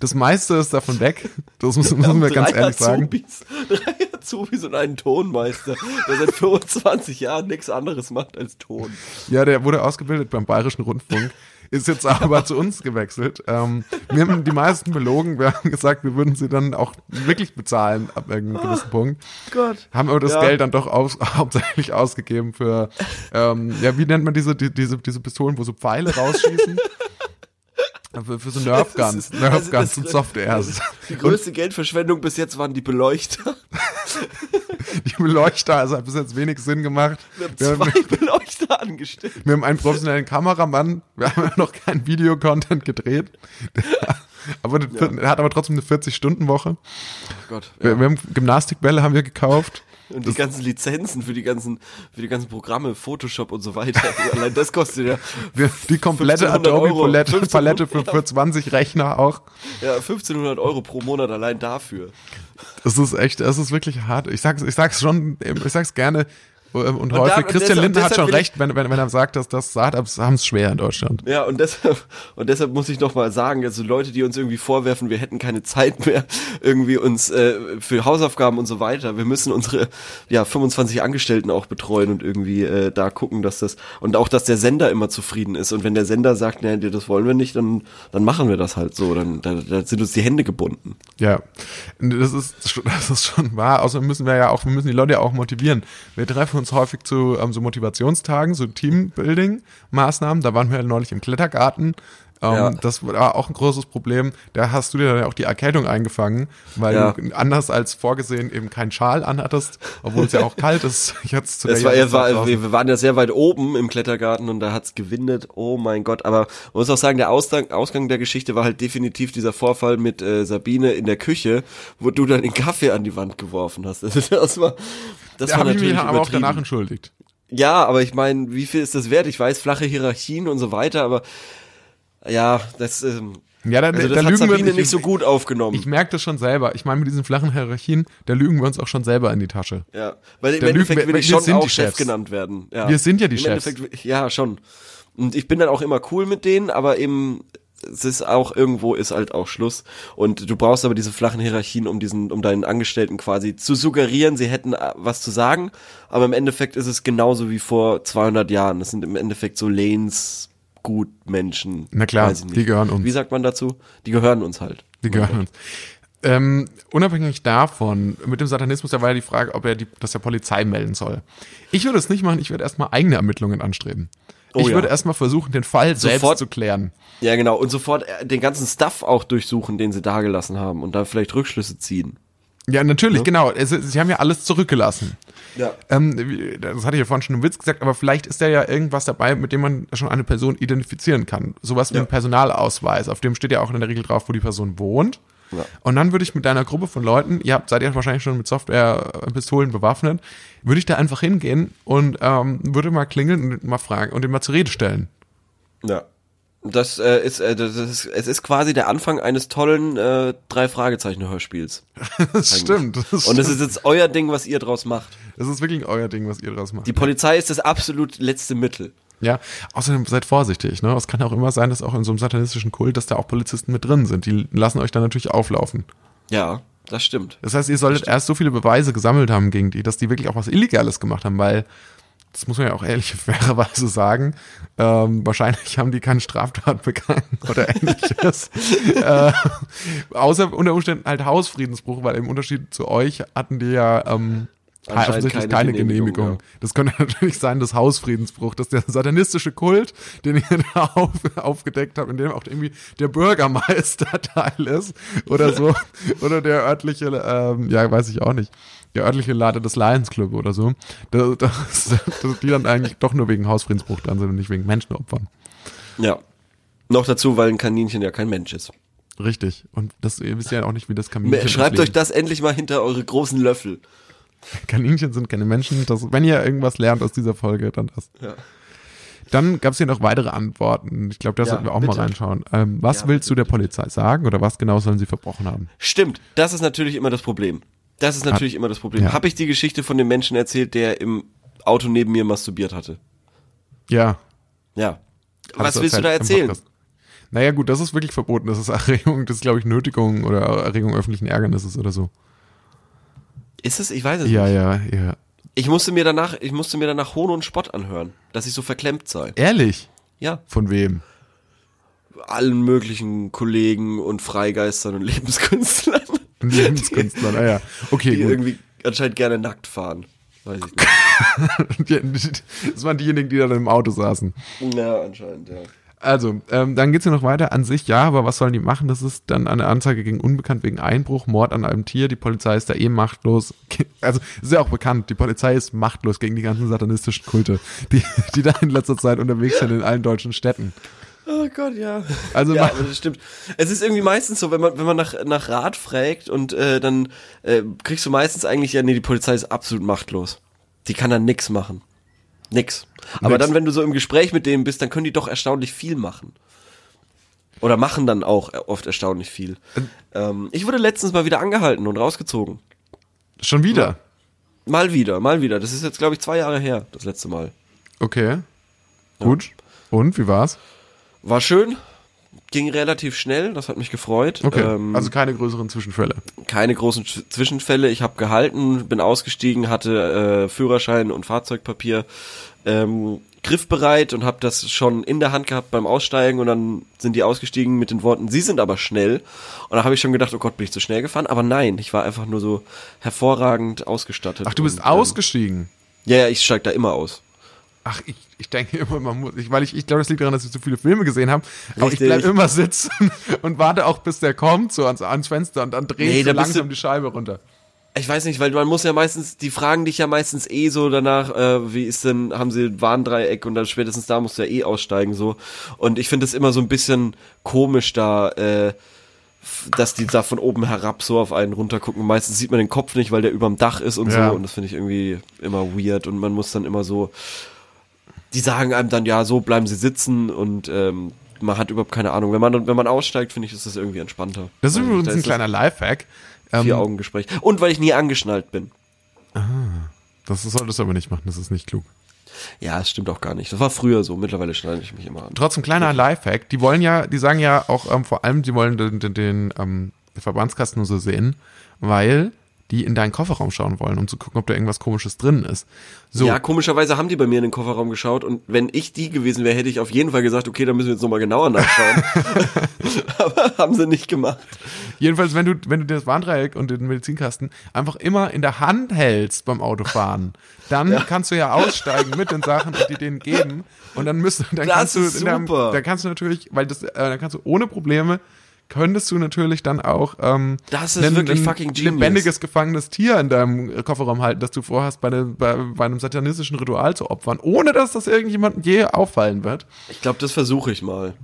Das meiste ist davon weg. Das müssen, müssen wir ganz ehrlich sagen. Azubis, drei Azubis und einen Tonmeister, der seit 25 Jahren nichts anderes macht als Ton. Ja, der wurde ausgebildet beim Bayerischen Rundfunk. Ist jetzt aber zu uns gewechselt. Ähm, wir haben die meisten belogen. Wir haben gesagt, wir würden sie dann auch wirklich bezahlen ab irgendeinem gewissen Punkt. Gott. Haben aber das Ja. Geld dann doch aus, hauptsächlich ausgegeben für, ähm, ja, wie nennt man diese, die, diese, diese Pistolen, wo so Pfeile rausschießen? für, für so Nerf Guns, ist- Nerf also Guns das- und Softwares. Die größte Geldverschwendung bis jetzt waren die Beleuchter. Die Beleuchter, also hat bis jetzt wenig Sinn gemacht. Wir haben Wir haben, zwei Beleuchter angestellt. wir haben einen professionellen Kameramann, wir haben noch keinen Videocontent gedreht. Aber er hat aber trotzdem eine 40-Stunden-Woche. Oh Gott. Wir, wir haben Gymnastikbälle haben wir gekauft. Und die ganzen Lizenzen für die ganzen, für die ganzen Programme, Photoshop und so weiter. Allein das kostet ja, die komplette 1500 Euro. Adobe-Palette 1500 Palette für, für 20 Rechner auch. ja 1500 Euro pro Monat allein dafür. Das ist echt, das ist wirklich hart. Ich sag's, ich sag's schon, ich sag's gerne ähm, und, da- häufig. und Christian Lindner hat schon recht, wenn, wenn, wenn er sagt, dass das Startups haben es schwer in Deutschland. Ja, und deshalb, und deshalb muss ich noch mal sagen, also Leute, die uns irgendwie vorwerfen, wir hätten keine Zeit mehr, irgendwie uns äh, für Hausaufgaben und so weiter. Wir müssen unsere ja 25 Angestellten auch betreuen und irgendwie äh, da gucken, dass das und auch, dass der Sender immer zufrieden ist. Und wenn der Sender sagt, nee, das wollen wir nicht, dann dann machen wir das halt so. Dann da, da sind uns die Hände gebunden. Ja, das ist, das ist schon wahr. Außerdem müssen wir ja auch, wir müssen die Leute ja auch motivieren. Wir treffen uns häufig zu ähm, so Motivationstagen, so Teambuilding-Maßnahmen. Da waren wir ja neulich im Klettergarten. Ähm, Ja. Das war auch ein großes Problem. Da hast du dir dann ja auch die Erkältung eingefangen, weil Ja. du anders als vorgesehen eben keinen Schal anhattest, obwohl es ja auch kalt ist. Jetzt zu der Das war, es war, wir, waren ja sehr weit oben im Klettergarten und da hat's gewindet. Oh mein Gott. Aber man muss auch sagen, der Ausgang, Ausgang der Geschichte war halt definitiv dieser Vorfall mit äh, Sabine in der Küche, wo du dann den Kaffee an die Wand geworfen hast. Das, das war, das da war habe ich mich natürlich aber auch danach entschuldigt. Ja, aber ich meine, wie viel ist das wert? Ich weiß, flache Hierarchien und so weiter, aber ja, das, ähm, Ja, da, also da das hat lügen wir Sabine nicht. so gut aufgenommen. Ich merke das schon selber. Ich meine, mit diesen flachen Hierarchien, da lügen wir uns auch schon selber in die Tasche. Ja, weil im Da lügen Endeffekt wir- will ich schon sind auch die Chef Chefs. genannt werden. Ja. Wir sind ja die Im Chefs. Endeffekt, ja, schon. Und ich bin dann auch immer cool mit denen, aber eben es ist auch irgendwo ist halt auch Schluss und du brauchst aber diese flachen Hierarchien, um diesen um deinen Angestellten quasi zu suggerieren, sie hätten äh, was zu sagen, aber im Endeffekt ist es genauso wie vor 200 Jahren. Das sind im Endeffekt so Lanes gut Menschen. Na klar, die gehören uns. Wie sagt man dazu? Die gehören uns halt. Die gehören uns. Ähm, unabhängig davon, mit dem Satanismus, da war ja die Frage, ob er die, das der Polizei melden soll. Ich würde es nicht machen, ich würde erstmal eigene Ermittlungen anstreben. Oh ich ja. würde erstmal versuchen, den Fall selbst Sofort- zu klären. Ja, genau. Und sofort äh, den ganzen Stuff auch durchsuchen, den sie dagelassen haben und da vielleicht Rückschlüsse ziehen. Ja, natürlich, genau. Es, sie haben ja alles zurückgelassen. Ja. Ähm, das hatte ich ja vorhin schon im Witz gesagt, aber vielleicht ist da ja irgendwas dabei, mit dem man schon eine Person identifizieren kann. Sowas wie Ja. ein Personalausweis, auf dem steht ja auch in der Regel drauf, wo die Person wohnt. Ja. Und dann würde ich mit deiner Gruppe von Leuten, ihr habt, seid ja wahrscheinlich schon mit Software-Pistolen bewaffnet, würde ich da einfach hingehen und ähm, würde mal klingeln und mal fragen und ihn mal zur Rede stellen. Ja. Das, äh, ist, äh, das ist, es ist quasi der Anfang eines tollen äh, drei Fragezeichen Hörspiels. Das stimmt. Das Und es ist jetzt euer Ding, was ihr draus macht. Das ist wirklich euer Ding, was ihr draus macht. Die Polizei ist das absolut letzte Mittel. Ja, außerdem seid vorsichtig, ne? Es kann auch immer sein, dass auch in so einem satanistischen Kult, dass da auch Polizisten mit drin sind. Die lassen euch dann natürlich auflaufen. Ja, das stimmt. Das heißt, ihr solltet erst so viele Beweise gesammelt haben gegen die, dass die wirklich auch was Illegales gemacht haben, weil, das muss man ja auch ehrlich fairerweise sagen, ähm, wahrscheinlich haben die keine Straftat begangen oder ähnliches. äh, außer unter Umständen halt Hausfriedensbruch, weil im Unterschied zu euch hatten die ja ähm, offensichtlich keine keine, Genehmigung, Genehmigung. Das könnte natürlich sein, das Hausfriedensbruch, dass der satanistische Kult, den ihr da auf, aufgedeckt habt, in dem auch irgendwie der Bürgermeister Teil ist oder so, oder der örtliche, ähm, ja, weiß ich auch nicht, der örtliche Lader des Lions Club oder so, dass, dass, dass die dann eigentlich doch nur wegen Hausfriedensbruch dran sind und nicht wegen Menschenopfern. Ja. Noch dazu, weil ein Kaninchen ja kein Mensch ist. Richtig. Und das, ihr wisst ja auch nicht, wie das Kaninchen Schreibt das euch das endlich mal hinter eure großen Löffel. Kaninchen sind keine Menschen. Das, wenn ihr irgendwas lernt aus dieser Folge, dann das. Ja. Dann gab es hier noch weitere Antworten. Ich glaube, da Ja, sollten wir auch bitte. mal reinschauen. Ähm, was Ja, willst du der Polizei sagen oder was genau sollen sie verbrochen haben? Stimmt, das ist natürlich immer das Problem. Das ist natürlich immer das Problem. Ja. Habe ich die Geschichte von dem Menschen erzählt, der im Auto neben mir masturbiert hatte? Ja. Ja. Hast Was willst du da erzählen? Naja, gut, das ist wirklich verboten. Das ist Erregung, das ist, glaube ich, Nötigung oder Erregung öffentlichen Ärgernisses oder so. Ist es? Ich weiß es Ja, nicht. ja, ja. Ich musste mir danach, ich musste mir danach Hohn und Spott anhören, dass ich so verklemmt sei. Ehrlich? Ja. Von wem? Allen möglichen Kollegen und Freigeistern und Lebenskünstlern, Ein Lebenskünstler, naja. Okay, die gut. irgendwie anscheinend gerne nackt fahren. Weiß ich nicht. Das waren diejenigen, die da im Auto saßen. ja, anscheinend, ja. Also, ähm, dann geht's ja noch weiter. An sich, ja, aber was sollen die machen? Das ist dann eine Anzeige gegen Unbekannt wegen Einbruch, Mord an einem Tier. Die Polizei ist da eh machtlos. Also, ist ja auch bekannt, die Polizei ist machtlos gegen die ganzen satanistischen Kulte, die, die da in letzter Zeit unterwegs sind in allen deutschen Städten. Oh Gott, ja. Also ja, das stimmt. Es ist irgendwie meistens so, wenn man wenn man nach nach Rat fragt und äh, dann äh, kriegst du meistens eigentlich ja nee, die Polizei ist absolut machtlos. Die kann dann nix machen. Nix. Aber dann wenn du so im Gespräch mit denen bist, dann können die doch erstaunlich viel machen. Oder machen dann auch oft erstaunlich viel. Ähm, ich wurde letztens mal wieder angehalten und rausgezogen. Schon wieder? Mal wieder, mal wieder. Das ist jetzt, glaube ich, zwei Jahre her, das letzte Mal. Okay. Gut. Und, wie war's? War schön, ging relativ schnell, das hat mich gefreut. Okay. Ähm, also keine größeren Zwischenfälle. keine großen Zw- Zwischenfälle. Ich habe gehalten, bin ausgestiegen, hatte äh, Führerschein und Fahrzeugpapier ähm, griffbereit und habe das schon in der Hand gehabt beim Aussteigen und dann sind die ausgestiegen mit den Worten, Sie sind aber schnell. Und da habe ich schon gedacht, oh Gott, bin ich zu schnell gefahren? Aber nein, ich war einfach nur so hervorragend ausgestattet. Ach, du bist und, ausgestiegen. Ähm, ja, ja, ich steig da immer aus. Ach, ich, ich denke immer, man muss, ich, weil ich, ich glaube, das liegt daran, dass ich so viele Filme gesehen habe. Aber Richtig. ich bleibe immer sitzen und warte auch, bis der kommt, so ans, ans Fenster und dann drehe Nee, ich so langsam du- die Scheibe runter. Ich weiß nicht, weil man muss ja meistens, die fragen dich ja meistens eh so danach, äh, wie ist denn, haben sie ein Warndreieck und dann spätestens da musst du ja eh aussteigen so. Und ich finde es immer so ein bisschen komisch da, äh, dass die da von oben herab so auf einen runtergucken. Meistens sieht man den Kopf nicht, weil der überm Dach ist und Ja. so. Und das finde ich irgendwie immer weird und man muss dann immer so, die sagen einem dann, ja, so bleiben sie sitzen und ähm, man hat überhaupt keine Ahnung. Wenn man, wenn man aussteigt, finde ich, ist das irgendwie entspannter. Das ist Weil übrigens da ein kleiner Lifehack. Ähm, Vier-Augen-Gespräch. Und weil ich nie angeschnallt bin. das solltest du aber nicht machen, das ist nicht klug. Ja, das stimmt auch gar nicht. Das war früher so. Mittlerweile schneide ich mich immer an. Trotzdem kleiner Lifehack. Die wollen ja, die sagen ja auch ähm, vor allem, die wollen den, den, den ähm, Verbandskasten nur so sehen, weil die in deinen Kofferraum schauen wollen, um zu gucken, ob da irgendwas Komisches drin ist. So, Ja, komischerweise haben die bei mir in den Kofferraum geschaut und wenn ich die gewesen wäre, hätte ich auf jeden Fall gesagt, okay, da müssen wir jetzt nochmal genauer nachschauen. Aber haben sie nicht gemacht. jedenfalls, wenn du, wenn du das Warndreieck und den Medizinkasten einfach immer in der Hand hältst beim Autofahren, dann kannst du ja aussteigen mit den Sachen und die denen geben und dann müsst, dann Das kannst du, dann kannst du natürlich, weil das, äh, dann kannst du ohne Probleme könntest du natürlich dann auch ähm, Das ist wirklich fucking genius. lebendiges gefangenes Tier in deinem Kofferraum halten, das du vorhast, bei, der, bei, bei einem satanistischen Ritual zu opfern, ohne dass das irgendjemandem je auffallen wird. Ich glaube, das versuche ich mal.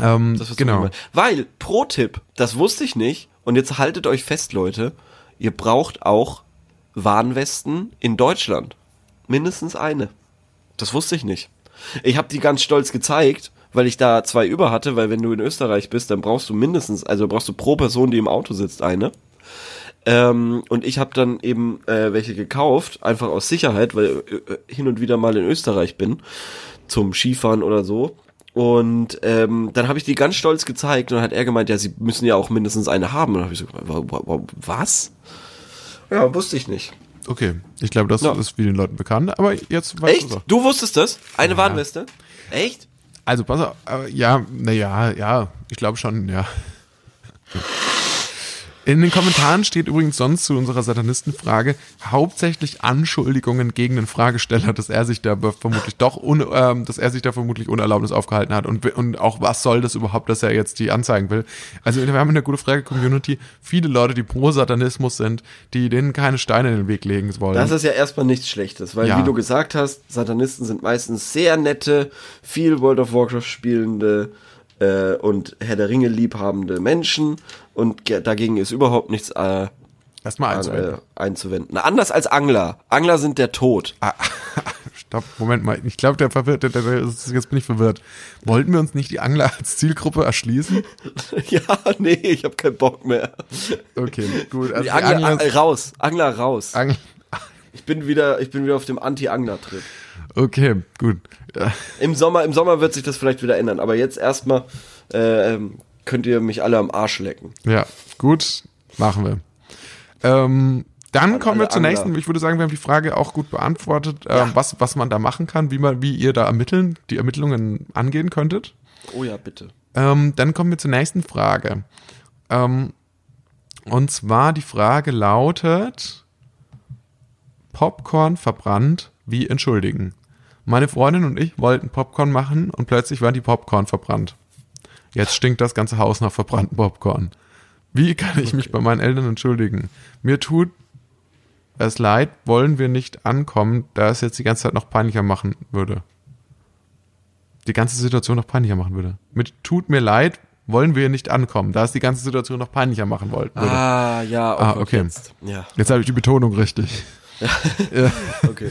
Ähm, Das versuche genau. ich mal. Weil, Pro-Tipp, das wusste ich nicht und jetzt haltet euch fest, Leute, ihr braucht auch Warnwesten in Deutschland. Mindestens eine. Das wusste ich nicht. Ich habe die ganz stolz gezeigt, weil ich da zwei über hatte, weil wenn du in Österreich bist, dann brauchst du mindestens, also brauchst du pro Person, die im Auto sitzt, eine. Ähm, und ich habe dann eben äh, welche gekauft, einfach aus Sicherheit, weil äh, hin und wieder mal in Österreich bin, zum Skifahren oder so. Und ähm, dann habe ich die ganz stolz gezeigt und dann hat er gemeint, ja, sie müssen ja auch mindestens eine haben. Und dann habe ich so, wa- wa- wa- was? Ja, wusste ich nicht. Okay, ich glaube, das Ja. ist vielen Leuten bekannt, aber jetzt weißt Echt? auch. Du wusstest das? Eine Warnweste? Echt? Also pass auf, äh, ja, naja, ja, ich glaube schon, ja. In den Kommentaren steht übrigens sonst zu unserer Satanistenfrage hauptsächlich Anschuldigungen gegen den Fragesteller, dass er sich da vermutlich doch, un, ähm, dass er sich da vermutlich unerlaubnis aufgehalten hat und, und auch was soll das überhaupt, dass er jetzt die anzeigen will. Also wir haben eine gute Frage-Community, viele Leute, die pro Satanismus sind, die denen keine Steine in den Weg legen wollen. Das ist ja erstmal nichts Schlechtes, weil Ja. wie du gesagt hast, Satanisten sind meistens sehr nette, viel World of Warcraft spielende äh, und Herr der Ringe liebhabende Menschen und ge- dagegen ist überhaupt nichts äh, Erstmal an, einzuwenden. äh, einzuwenden. Na, anders als Angler. Angler sind der Tod. Ah, stopp, Moment mal. Ich glaube, der verwirrt, der, der, der, jetzt bin ich verwirrt. Wollten wir uns nicht die Angler als Zielgruppe erschließen? ja, nee, ich habe keinen Bock mehr. Okay, gut. Also Die die Angler, Angler, äh, raus, Angler raus. Angler, Ich bin wieder, ich bin wieder auf dem Anti-Angler-Trip. okay, gut. Ja, Im Sommer, im Sommer wird sich das vielleicht wieder ändern, aber jetzt erstmal äh, ähm, könnt ihr mich alle am Arsch lecken. Ja, gut, machen wir. Ähm, dann An kommen wir zur Angler. nächsten. Ich würde sagen, wir haben die Frage auch gut beantwortet, ähm, was, was man da machen kann, wie man, wie ihr da ermitteln, die Ermittlungen angehen könntet. Oh ja, bitte. Ähm, dann kommen wir zur nächsten Frage. Ähm, und zwar die Frage lautet: Popcorn verbrannt, wie entschuldigen? Meine Freundin und ich wollten Popcorn machen und plötzlich waren die Popcorn verbrannt. Jetzt stinkt das ganze Haus nach verbranntem Popcorn. Wie kann ich mich bei meinen Eltern entschuldigen? Mir tut es leid, wollen wir nicht ankommen, da es jetzt die ganze Zeit noch peinlicher machen würde die ganze Situation noch peinlicher machen würde. Mit tut mir leid, wollen wir nicht ankommen, da es die ganze Situation noch peinlicher machen wollten würde. Ah, ja, Ah, oh, okay. Jetzt. Ja, Jetzt habe ich die Betonung richtig. Ja, okay.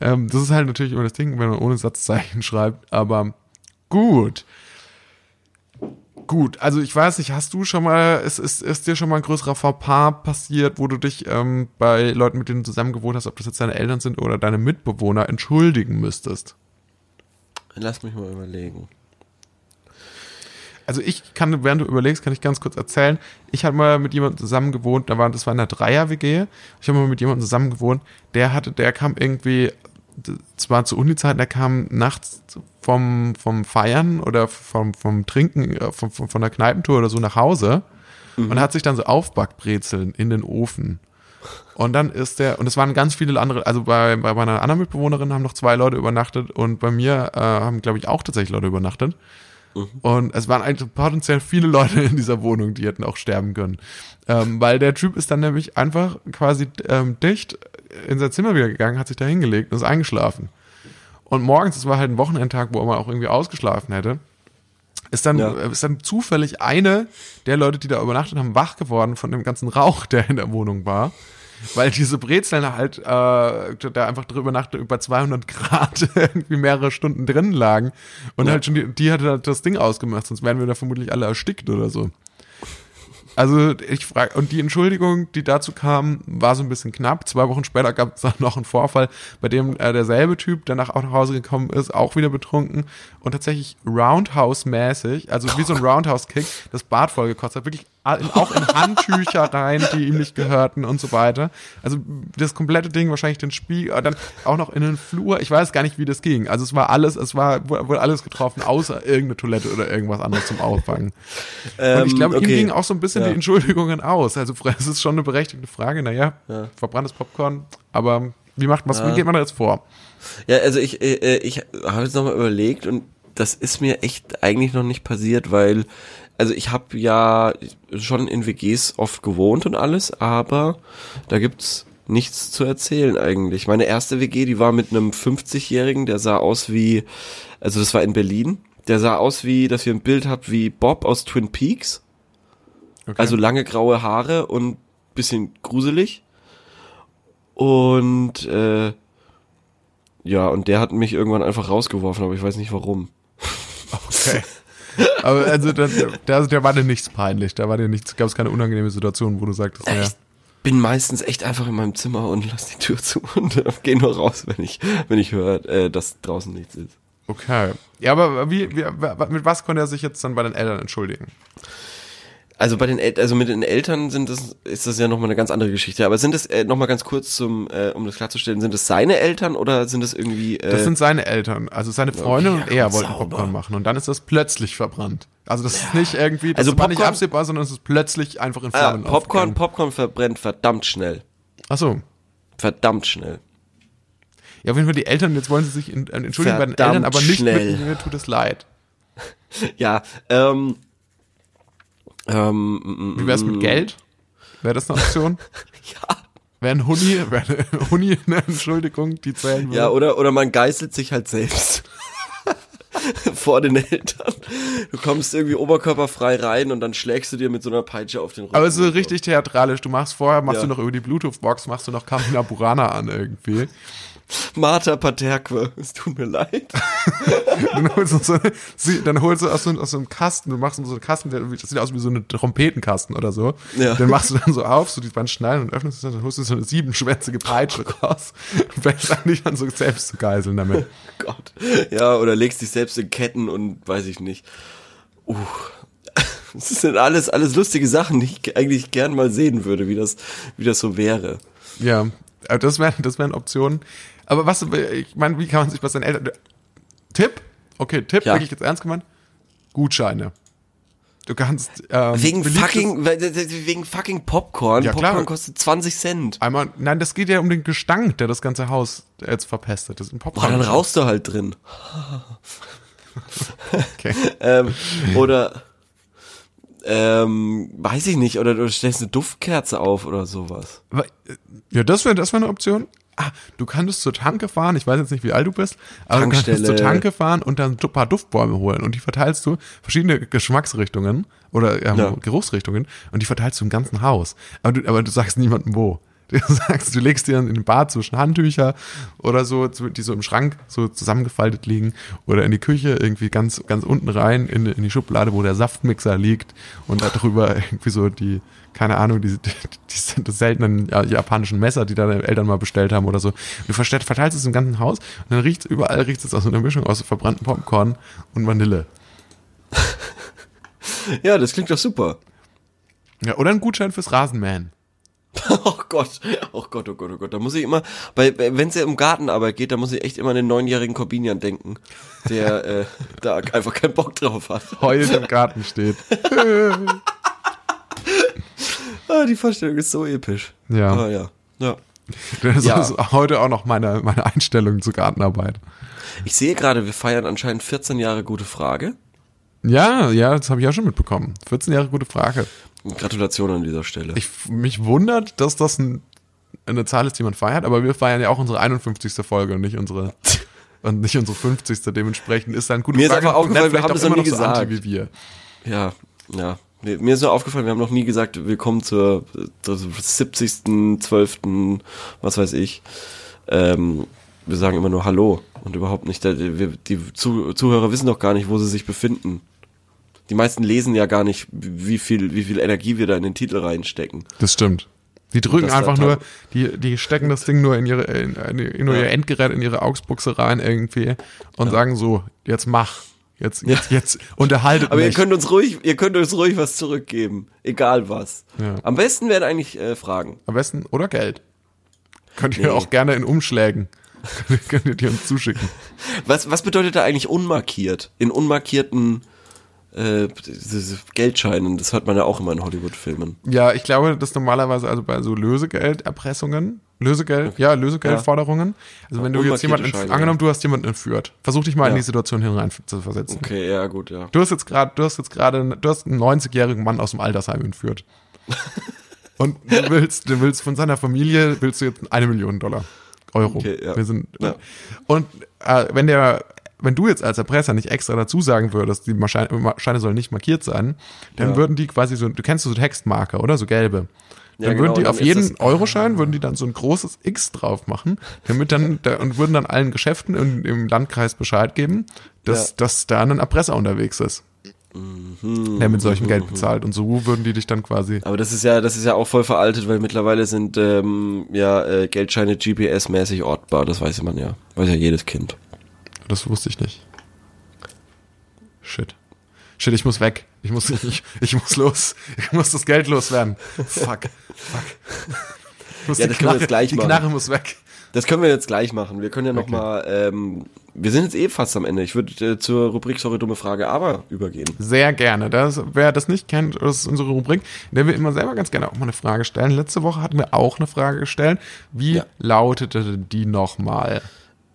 ähm, das ist halt natürlich immer das Ding, wenn man ohne Satzzeichen schreibt, aber gut. Gut, also ich weiß nicht, hast du schon mal, ist, ist, ist dir schon mal ein größerer Fauxpas passiert, wo du dich ähm, bei Leuten, mit denen du zusammen gewohnt hast, ob das jetzt deine Eltern sind oder deine Mitbewohner, entschuldigen müsstest? Lass mich mal überlegen. Also ich kann, während du überlegst, kann ich ganz kurz erzählen. Ich habe mal mit jemandem zusammen gewohnt, da war, das war in einer Dreier-WG. Ich habe mal mit jemandem zusammen gewohnt, der hatte, der kam irgendwie, zwar zu Uni-Zeiten, der kam nachts vom, vom Feiern oder vom, vom Trinken, äh, vom, vom, von der Kneipentour oder so nach Hause und hat sich dann so Aufbackbrezeln in den Ofen. Und dann ist der, und es waren ganz viele andere, also bei, bei meiner anderen Mitbewohnerin haben noch zwei Leute übernachtet und bei mir äh, haben, glaube ich, auch tatsächlich Leute übernachtet. Und es waren eigentlich potenziell viele Leute in dieser Wohnung, die hätten auch sterben können. Ähm, weil der Typ ist dann nämlich einfach quasi ähm, dicht in sein Zimmer wieder gegangen, hat sich da hingelegt und ist eingeschlafen. Und morgens, es war halt ein Wochenendtag, wo er mal auch irgendwie ausgeschlafen hätte, ist dann, Ja. äh, ist dann zufällig eine der Leute, die da übernachtet haben, wach geworden von dem ganzen Rauch, der in der Wohnung war. Weil diese Brezeln halt äh, da einfach drüber Nacht über 200 Grad irgendwie mehrere Stunden drin lagen und Ja. halt schon die, die hatte halt das Ding ausgemacht, sonst wären wir da vermutlich alle erstickt oder so. Also ich frage, und die Entschuldigung, die dazu kam, war so ein bisschen knapp. Zwei Wochen später gab es dann noch einen Vorfall, bei dem äh, derselbe Typ, der nach, auch nach Hause gekommen ist, auch wieder betrunken und tatsächlich Roundhouse-mäßig, also wie so ein Roundhouse-Kick, das Bad vollgekostet hat, wirklich auch in Handtücher rein, die ihm nicht gehörten und so weiter. Also das komplette Ding, wahrscheinlich den Spiegel, äh, dann auch noch in den Flur. Ich weiß gar nicht, wie das ging. Also es war alles, es war wurde alles getroffen, außer irgendeine Toilette oder irgendwas anderes zum Auffangen. Und ich glaube, ihm Ähm, okay. ging auch so ein bisschen Ja. die Entschuldigungen aus. Also es ist schon eine berechtigte Frage. Naja, Ja. verbranntes Popcorn, aber wie macht was, wie geht man da jetzt vor? Ja, also ich, äh, äh, ich habe jetzt nochmal überlegt und das ist mir echt eigentlich noch nicht passiert, weil, also ich habe ja schon in WGs oft gewohnt und alles, aber da gibt's nichts zu erzählen eigentlich. Meine erste WG, die war mit einem 50-Jährigen, der sah aus wie, also das war in Berlin, der sah aus wie, dass ihr ein Bild habt wie Bob aus Twin Peaks. Okay. Also lange graue Haare und bisschen gruselig. Und äh, ja, und der hat mich irgendwann einfach rausgeworfen, aber ich weiß nicht warum. Okay. Aber also, da, da, da war dir nichts peinlich, da war dir nichts, gab es keine unangenehme Situation, wo du sagtest, naja. Ich bin meistens echt einfach in meinem Zimmer und lass die Tür zu und äh, gehe nur raus, wenn ich, wenn ich höre, äh, dass draußen nichts ist. Okay. Ja, aber wie, wie, mit was konnte er sich jetzt dann bei den Eltern entschuldigen? Also bei den El also mit den Eltern sind das ist das ja noch mal eine ganz andere Geschichte. Aber sind es äh, noch mal ganz kurz zum äh, um das klarzustellen, sind es seine Eltern oder sind es irgendwie? Äh, Das sind seine Eltern, also seine Freundin Okay, und ja, er wollten sauber. Popcorn machen und dann ist das plötzlich verbrannt. Also das ist nicht irgendwie, das Also war nicht absehbar, sondern es ist plötzlich einfach in ah, Flammen Popcorn aufgegangen. Popcorn verbrennt verdammt schnell. Ach so. Verdammt schnell. Ja, auf jeden Fall die Eltern, jetzt wollen sie sich in, äh, entschuldigen bei den Verdammt Eltern, aber nicht schnell. mit mir tut es leid. Ja, ähm ähm Wie wär's mit Geld? Wäre das eine Option? Ja. Wäre ein Huni, wäre eine Huni eine Entschuldigung, die zählen würde? Ja, oder oder man geißelt sich halt selbst. Vor den Eltern. Du kommst irgendwie oberkörperfrei rein und dann schlägst du dir mit so einer Peitsche auf den Rücken. Aber so richtig theatralisch. Du machst vorher, machst Ja. du noch über die Bluetooth-Box, machst du noch Kamina Burana an irgendwie. Martha Paterque, es tut mir leid. Dann holst du, so, sie, dann holst du aus so, aus so einem Kasten, du machst so einen Kasten, der, das sieht aus wie so ein Trompetenkasten oder so. Ja. Den machst du dann so auf, so die Band schneiden und öffnest es dann, dann holst du so eine siebenschwänzige Peitsche raus und fängst an, dich dann so selbst zu geiseln damit. Gott. Ja, oder legst dich selbst in Ketten und weiß ich nicht. Uh. Das sind alles, alles lustige Sachen, die ich eigentlich gern mal sehen würde, wie das, wie das so wäre. Ja, aber das wären, das wären Optionen. Aber was, ich meine, wie kann man sich was seinen Eltern, Tipp? Okay, Tipp, Ja. wirklich jetzt ernst gemeint? Gutscheine. Du kannst, ähm, Wegen fucking, wegen fucking Popcorn. Ja, Popcorn klar. kostet 20 Cent. Einmal, nein, das geht ja um den Gestank, der das ganze Haus jetzt verpestet. Das ist ein Boah, Popcorn. dann rauchst du halt drin. Okay. Ähm, oder, ähm, weiß ich nicht, oder du stellst eine Duftkerze auf oder sowas. Ja, das wäre das wär eine Option. Ah, du kannst zur Tanke fahren, ich weiß jetzt nicht, wie alt du bist, aber du Tankstelle. kannst zur Tanke fahren und dann ein paar Duftbäume holen und die verteilst du, verschiedene Geschmacksrichtungen oder ähm, Ja. Geruchsrichtungen und die verteilst du im ganzen Haus. Aber du, aber du sagst niemandem wo. Du sagst, du legst dir in den Bad zwischen Handtücher oder so, die so im Schrank so zusammengefaltet liegen oder in die Küche irgendwie ganz, ganz unten rein in, in die Schublade, wo der Saftmixer liegt und da drüber irgendwie so die, keine Ahnung, die, die, die, die seltenen ja, japanischen Messer, die deine Eltern mal bestellt haben oder so. Du verteilst es im ganzen Haus und dann riecht überall riecht es aus so einer Mischung aus verbrannten Popcorn und Vanille. Ja, das klingt doch super. Ja, oder ein Gutschein fürs Rasenmähen. Oh Gott, oh Gott, oh Gott, oh Gott. Da muss ich immer, bei, wenn es ja um Gartenarbeit geht, da muss ich echt immer an den neunjährigen Corbinian denken, der äh, da einfach keinen Bock drauf hat. Heulend im Garten steht. Ah, die Vorstellung ist so episch. Ja. Ah, ja. ja. Das Ja. ist heute auch noch meine, meine Einstellung zur Gartenarbeit. Ich sehe gerade, wir feiern anscheinend 14 Jahre gute Frage. Ja, ja, das habe ich auch schon mitbekommen. 14 Jahre gute Frage. Gratulation an dieser Stelle. Ich, mich wundert, dass das ein, eine Zahl ist, die man feiert, aber wir feiern ja auch unsere 51. Folge und nicht unsere und nicht unsere 50. Dementsprechend ist da ein gute Mir ist Frage. einfach aufgefallen, wir haben das noch immer nie so gesagt. wie wir. ja, ja. Mir ist so aufgefallen, wir haben noch nie gesagt, willkommen zur, zur 70., 12., was weiß ich. Ähm, wir sagen immer nur Hallo und überhaupt nicht, die Zu Zuhörer wissen doch gar nicht, wo sie sich befinden. Die meisten lesen ja gar nicht, wie viel, wie viel Energie wir da in den Titel reinstecken. Das stimmt. Die drücken einfach nur, die, die stecken das Ding nur in ihre, in, in, in Ja. ihr Endgerät, in ihre AUX-Buchse rein irgendwie und sagen so, jetzt mach. Jetzt, jetzt, jetzt unterhaltet Aber ihr mich. könnt uns ruhig, ihr könnt uns ruhig was zurückgeben. Egal was. Ja. Am besten wären eigentlich äh, Fragen. Am besten oder Geld. Könnt ihr Nee. auch gerne in Umschlägen. könnt ihr die uns zuschicken. Was, was bedeutet da eigentlich unmarkiert? In unmarkierten äh, Geldscheinen, das hört man ja auch immer in Hollywood-Filmen. Ja, ich glaube, dass normalerweise also bei so Lösegelderpressungen, Lösegeld, ja, Lösegeldforderungen, also wenn du jetzt jemanden, Scheine, angenommen, du hast jemanden entführt, versuch dich mal in Ja. die Situation hinein zu versetzen. Okay, ja, gut, ja. Du hast jetzt gerade, du hast jetzt gerade, du hast einen 90-jährigen Mann aus dem Altersheim entführt. Und du willst, du willst von seiner Familie, willst du jetzt eine Million Dollar, Euro. Okay, ja. Wir sind, Ja. Und äh, wenn der wenn du jetzt als Erpresser nicht extra dazu sagen würdest, die Scheine, Scheine sollen nicht markiert sein, dann ja. würden die quasi so, du kennst so Textmarker, oder? So gelbe. Dann ja, genau, würden die auf jeden Euroschein, würden die dann so ein großes X drauf machen, damit dann, da, und würden dann allen Geschäften in, im Landkreis Bescheid geben, dass, ja. dass da ein Erpresser unterwegs ist. Mhm. Der mit solchem Geld bezahlt und so würden die dich dann quasi. Aber das ist ja, das ist ja auch voll veraltet, weil mittlerweile sind ähm, ja äh, Geldscheine GPS-mäßig ortbar, das weiß man ja. Weiß ja jedes Kind. Das wusste ich nicht. Shit. Shit, ich muss weg. Ich muss, ich, ich muss los. Ich muss das Geld loswerden. Fuck. Fuck. ja, das können wir jetzt gleich die machen. Die Knarre muss weg. Das können wir jetzt gleich machen. Wir können ja okay. mal, ähm, wir sind jetzt eh fast am Ende. Ich würde äh, zur Rubrik Sorry, dumme Frage, aber übergehen. Sehr gerne. Das, wer das nicht kennt, das ist unsere Rubrik, in der wir immer selber ganz gerne auch mal eine Frage stellen. Letzte Woche hatten wir auch eine Frage gestellt. Wie ja. lautete die nochmal?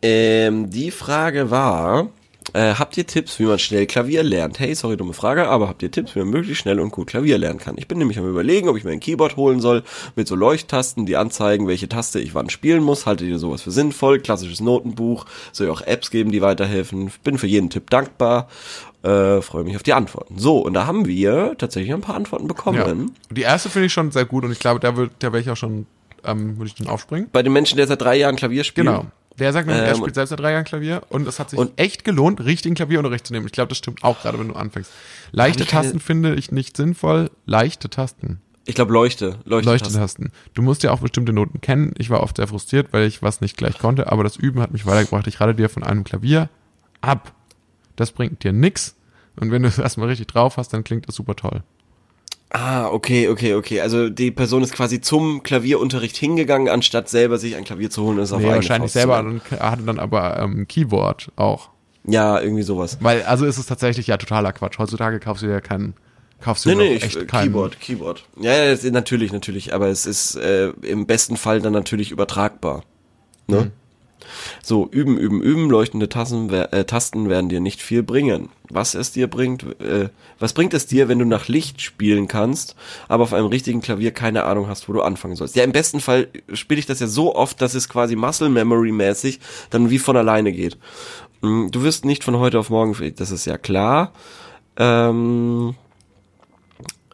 Ähm, die Frage war, äh, habt ihr Tipps, wie man schnell Klavier lernt? Hey, sorry, dumme Frage, aber habt ihr Tipps, wie man möglichst schnell und gut Klavier lernen kann? Ich bin nämlich am überlegen, ob ich mir ein Keyboard holen soll, mit so Leuchttasten, die anzeigen, welche Taste ich wann spielen muss. Haltet ihr sowas für sinnvoll? Klassisches Notenbuch. Soll ihr auch Apps geben, die weiterhelfen? Bin für jeden Tipp dankbar. Äh, freue mich auf die Antworten. So, und da haben wir tatsächlich ein paar Antworten bekommen. Ja. Die erste finde ich schon sehr gut und ich glaube, da, wird, da wäre ich auch schon, ähm, würde ich dann aufspringen. Bei den Menschen, der seit drei Jahren Klavier spielt. Genau. Der sagt nämlich, ähm, er spielt selbst seit drei Jahren Klavier und es hat sich echt gelohnt, richtigen Klavierunterricht zu nehmen. Ich glaube, das stimmt auch gerade, wenn du anfängst. Leichte Tasten finde ich nicht sinnvoll. Leichte Tasten. Ich glaube Leuchte. Leuchte Leuchtetasten. Du musst ja auch bestimmte Noten kennen. Ich war oft sehr frustriert, weil ich was nicht gleich konnte, aber das Üben hat mich weitergebracht. Ich rate dir von einem Klavier ab. Das bringt dir nix. Und wenn du es erstmal richtig drauf hast, dann klingt das super toll. Ah, okay, okay, okay. Also die Person ist quasi zum Klavierunterricht hingegangen, anstatt selber sich ein Klavier zu holen. Ist nee, wahrscheinlich selber und hatte dann aber ähm, Keyboard auch. Ja, irgendwie sowas. Weil, also ist es tatsächlich ja totaler Quatsch. Heutzutage kaufst du ja keinen, kaufst du nee, nee, echt ich, keinen. Keyboard, Keyboard. Ja, ja, natürlich, natürlich. Aber es ist äh, im besten Fall dann natürlich übertragbar. Ne? Mhm. So, üben, üben, üben, leuchtende Tassen, äh, Tasten werden dir nicht viel bringen. Was es dir bringt, äh, was bringt es dir, wenn du nach Licht spielen kannst, aber auf einem richtigen Klavier keine Ahnung hast, wo du anfangen sollst? Ja, im besten Fall spiele ich das ja so oft, dass es quasi Muscle Memory mäßig dann wie von alleine geht. Hm, du wirst nicht von heute auf morgen, das ist ja klar. Ähm,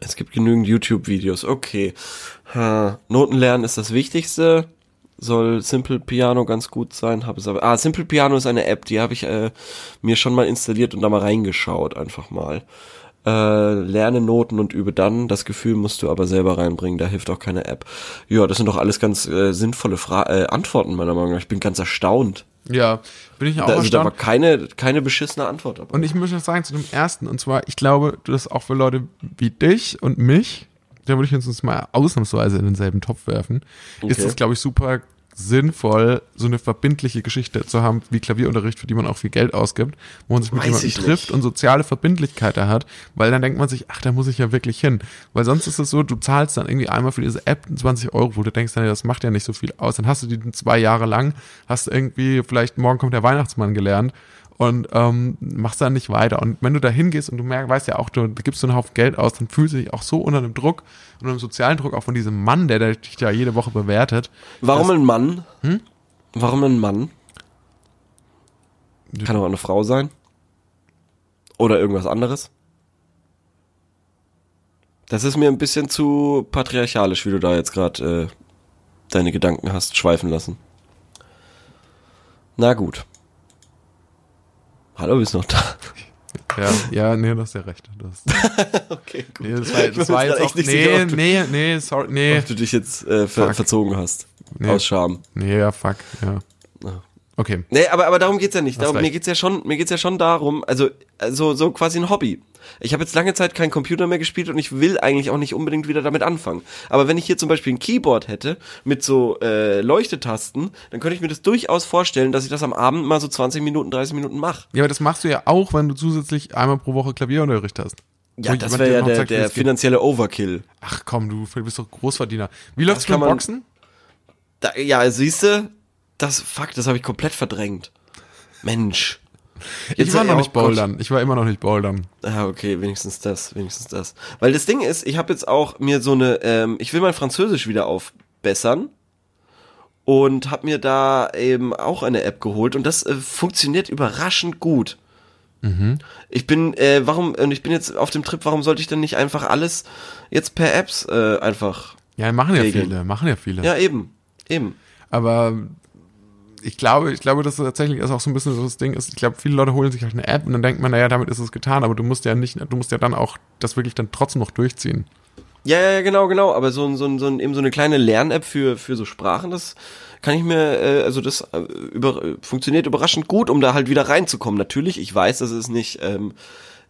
es gibt genügend YouTube-Videos. Okay. Ha. Noten lernen ist das Wichtigste soll Simple Piano ganz gut sein. Habe es aber. Ah, Simple Piano ist eine App, die habe ich äh, mir schon mal installiert und da mal reingeschaut, einfach mal. Äh, lerne Noten und übe dann. Das Gefühl musst du aber selber reinbringen. Da hilft auch keine App. Ja, das sind doch alles ganz äh, sinnvolle Fra äh, Antworten meiner Meinung nach. Ich bin ganz erstaunt. Ja, bin ich auch da, also erstaunt. Da war keine, keine beschissene Antwort dabei. Und ich muss noch sagen zu dem ersten, und zwar, ich glaube, das auch für Leute wie dich und mich, da würde ich uns mal ausnahmsweise in denselben Topf werfen, okay. ist es, glaube ich, super sinnvoll, so eine verbindliche Geschichte zu haben wie Klavierunterricht, für die man auch viel Geld ausgibt, wo man sich mit Weiß jemandem trifft und soziale Verbindlichkeit da hat, weil dann denkt man sich, ach, da muss ich ja wirklich hin. Weil sonst ist es so, du zahlst dann irgendwie einmal für diese App 20 Euro, wo du denkst, das macht ja nicht so viel aus. Dann hast du die zwei Jahre lang, hast irgendwie, vielleicht morgen kommt der Weihnachtsmann gelernt und ähm, machst dann nicht weiter. Und wenn du da hingehst und du merkst, weißt ja auch, du gibst so einen Haufen Geld aus, dann fühlst du dich auch so unter einem Druck, unter einem sozialen Druck, auch von diesem Mann, der dich ja jede Woche bewertet. Warum dass, ein Mann? Hm? Warum ein Mann? Kann auch eine Frau sein. Oder irgendwas anderes. Das ist mir ein bisschen zu patriarchalisch, wie du da jetzt gerade äh, deine Gedanken hast schweifen lassen. Na gut. Hallo, bist noch da? Ja, ja, nee, du hast ja recht. Hast, okay, gut. Nee, das war, das war jetzt auch, nee, sicher, nee, nee, sorry, nee. Ob du dich jetzt äh, ver verzogen hast. Nee. Aus Scham. Nee, ja, fuck, ja. Ah. Okay. Nee, aber, aber darum geht's ja nicht. Darum, mir geht's ja schon, mir geht's ja schon darum, also, also so quasi ein Hobby. Ich habe jetzt lange Zeit keinen Computer mehr gespielt und ich will eigentlich auch nicht unbedingt wieder damit anfangen. Aber wenn ich hier zum Beispiel ein Keyboard hätte mit so äh, Leuchtetasten, dann könnte ich mir das durchaus vorstellen, dass ich das am Abend mal so 20 Minuten, 30 Minuten mache. Ja, aber das machst du ja auch, wenn du zusätzlich einmal pro Woche Klavierunterricht hast. Ja, das wäre ja der, sagt, der finanzielle Overkill. Ach komm, du bist doch Großverdiener. Wie läuft's mit Boxen? Da, ja, siehste, das, fuck, das habe ich komplett verdrängt. Mensch. Jetzt ich war noch nicht bouldern. Ich war immer noch nicht bouldern. Ah, okay, wenigstens das, wenigstens das. Weil das Ding ist, ich habe jetzt auch mir so eine, ähm, ich will mein Französisch wieder aufbessern. und habe mir da eben auch eine App geholt und das äh, funktioniert überraschend gut. Mhm. Ich bin, äh, warum, und ich bin jetzt auf dem Trip, warum sollte ich denn nicht einfach alles jetzt per Apps äh, einfach. Ja, machen ja Regeln. viele, machen ja viele. Ja, eben. Eben. Aber ich glaube, ich glaube, dass das tatsächlich auch so ein bisschen so das Ding ist. Ich glaube, viele Leute holen sich halt eine App und dann denkt man, naja, damit ist es getan, aber du musst ja nicht, du musst ja dann auch das wirklich dann trotzdem noch durchziehen. Ja, ja, genau, genau. Aber so, so, so, eben so eine kleine Lern-App für, für so Sprachen, das kann ich mir, äh, also das äh, über, funktioniert überraschend gut, um da halt wieder reinzukommen. Natürlich, ich weiß, das ist nicht ähm,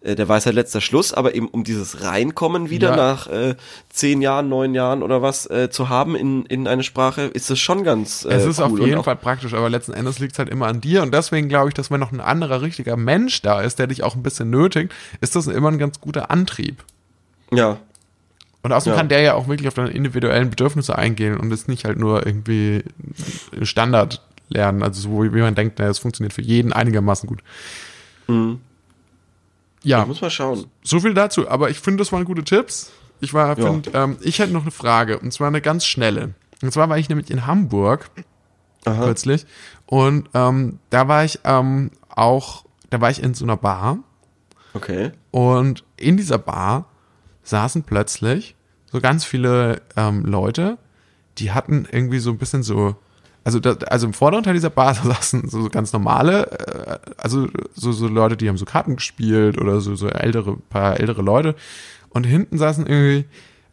äh, der Weisheit letzter Schluss, aber eben um dieses Reinkommen wieder Ja. nach äh, zehn Jahren, neun Jahren oder was äh, zu haben in, in eine Sprache, ist das schon ganz äh, Es ist cool. auf jeden Fall praktisch, aber letzten Endes liegt es halt immer an dir und deswegen glaube ich, dass wenn noch ein anderer richtiger Mensch da ist, der dich auch ein bisschen nötigt, ist das immer ein ganz guter Antrieb. Ja, Und außerdem Ja. kann der ja auch wirklich auf deine individuellen Bedürfnisse eingehen und ist nicht halt nur irgendwie Standard lernen, also so wie man denkt, naja, es funktioniert für jeden einigermaßen gut. Ja, ich muss mal schauen. so viel dazu, aber ich finde, das waren gute Tipps. Ich war, find, ähm, ich hätte noch eine Frage und zwar eine ganz schnelle. Und zwar war ich nämlich in Hamburg Aha. kürzlich und ähm, da war ich ähm, auch, da war ich in so einer Bar Okay. und in dieser Bar saßen plötzlich so ganz viele ähm, Leute, die hatten irgendwie so ein bisschen so, also, da, also im vorderen Teil dieser Bar saßen so ganz normale, äh, also so, so Leute, die haben so Karten gespielt oder so, so ältere, paar ältere Leute. Und hinten saßen irgendwie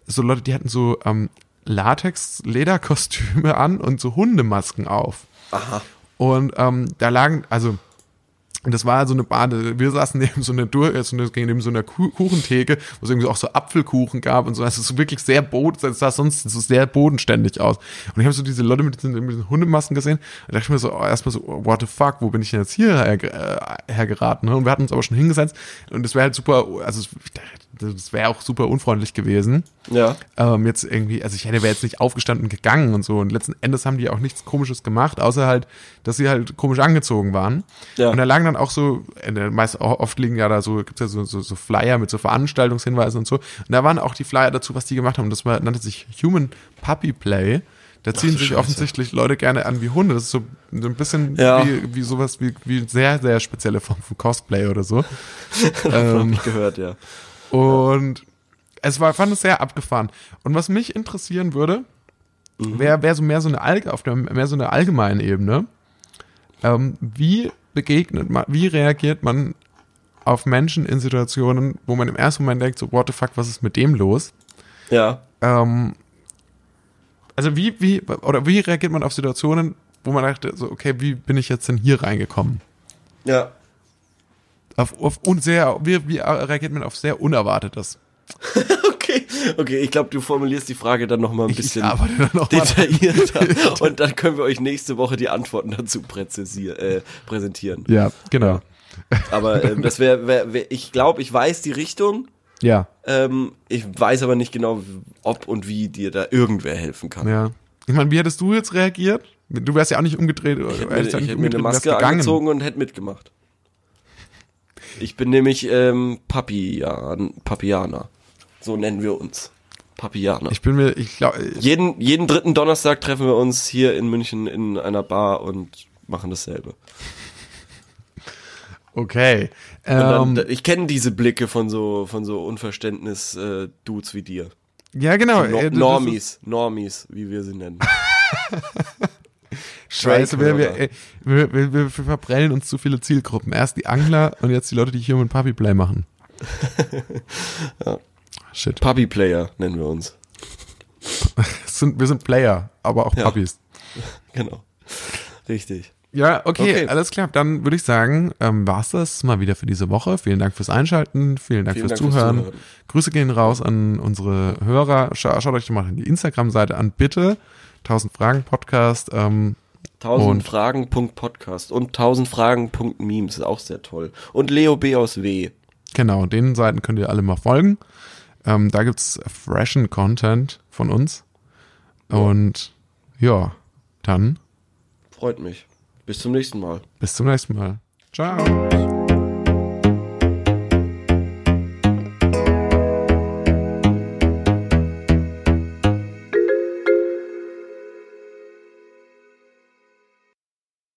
so Leute, die hatten so ähm, Latex-Lederkostüme an und so Hundemasken auf. Aha. Und ähm, da lagen, also, und das war so eine Bade. Wir saßen neben so einer Dur, äh, so eine, neben so einer Ku- Kuchentheke, wo es irgendwie auch so Apfelkuchen gab und so. Also es ist wirklich sehr boden, es sah sonst so sehr bodenständig aus. Und ich habe so diese Leute mit diesen, mit diesen Hundemasken gesehen. Und dachte ich mir so, oh, erstmal so, oh, what the fuck, wo bin ich denn jetzt hier her, äh, hergeraten? Ne? Und wir hatten uns aber schon hingesetzt. Und es wäre halt super, also das wäre auch super unfreundlich gewesen Ja. ähm, jetzt irgendwie, also ich hätte wäre jetzt nicht aufgestanden und gegangen und so. Und letzten Endes haben die auch nichts Komisches gemacht, außer halt, dass sie halt komisch angezogen waren. Ja. Und da lagen dann auch so, äh, meist oft liegen ja da so, gibt's ja so, so, so Flyer mit so Veranstaltungshinweisen und so. Und da waren auch die Flyer dazu, was die gemacht haben. Und das war, nannte sich Human Puppy Play. Da ziehen sich Scheiße. offensichtlich Leute gerne an wie Hunde. Das ist so, so ein bisschen Ja. wie, wie sowas wie, wie sehr, sehr spezielle Form von Cosplay oder so. Hab ähm, ich gehört, ja. Und es war, fand es sehr abgefahren. Und was mich interessieren würde, wäre wär so mehr so eine Allg auf der mehr so eine allgemeine Ebene. Ähm, wie begegnet man, wie reagiert man auf Menschen in Situationen, wo man im ersten Moment denkt, so, what the fuck, was ist mit dem los? Ja. Ähm, also wie, wie, oder wie reagiert man auf Situationen, wo man dachte, so, okay, wie bin ich jetzt denn hier reingekommen? Ja. Auf, auf und sehr, wie, wie reagiert man auf sehr Unerwartetes? Okay, okay, ich glaube, du formulierst die Frage dann noch mal ein Ich- bisschen noch detaillierter und dann können wir euch nächste Woche die Antworten dazu äh, präsentieren. Ja, genau. Aber ähm, das wäre, wär, wär, ich glaube, ich weiß die Richtung. Ja, Ähm, ich weiß aber nicht genau, ob und wie dir da irgendwer helfen kann. ja. Ich meine, wie hättest du jetzt reagiert? Du wärst ja auch nicht umgedreht. Ich hätte mir, ich hätte mir eine Maske angezogen und hätte mitgemacht. Ich bin nämlich ähm, Papian, Papianer. So nennen wir uns. Papianer. Ich bin mir, ich glaube, jeden, jeden dritten Donnerstag treffen wir uns hier in München in einer Bar und machen dasselbe. okay. Dann, Ähm, ich kenne diese Blicke von so, von so Unverständnis-Dudes wie dir. ja, genau. No äh, Normies, Normies, wie wir sie nennen. Scheiße, wir, äh, wir, wir, wir verprellen uns zu viele Zielgruppen. Erst die Angler und jetzt die Leute, die Human Puppy Play machen. Shit. Puppy Player nennen wir uns. Sind, wir sind Player, aber auch Ja. Puppies. Genau. Richtig. Ja, okay, Okay. alles klar. Dann würde ich sagen, ähm, war's das mal wieder für diese Woche. Vielen Dank fürs Einschalten, vielen Dank, Vielen fürs, Dank fürs Zuhören. Zuhören. Grüße gehen raus an unsere Hörer. Scha schaut euch mal die Instagram-Seite an, bitte. 1000 Fragen Podcast. Ähm, 1000 Und- Fragen.podcast und 1000 Fragen.memes ist auch sehr toll. Und Leo B aus W. genau, den Seiten könnt ihr alle mal folgen. Ähm, da gibt's freshen Content von uns. Und ja, dann Freut mich. Bis zum nächsten Mal. bis zum nächsten Mal. Ciao.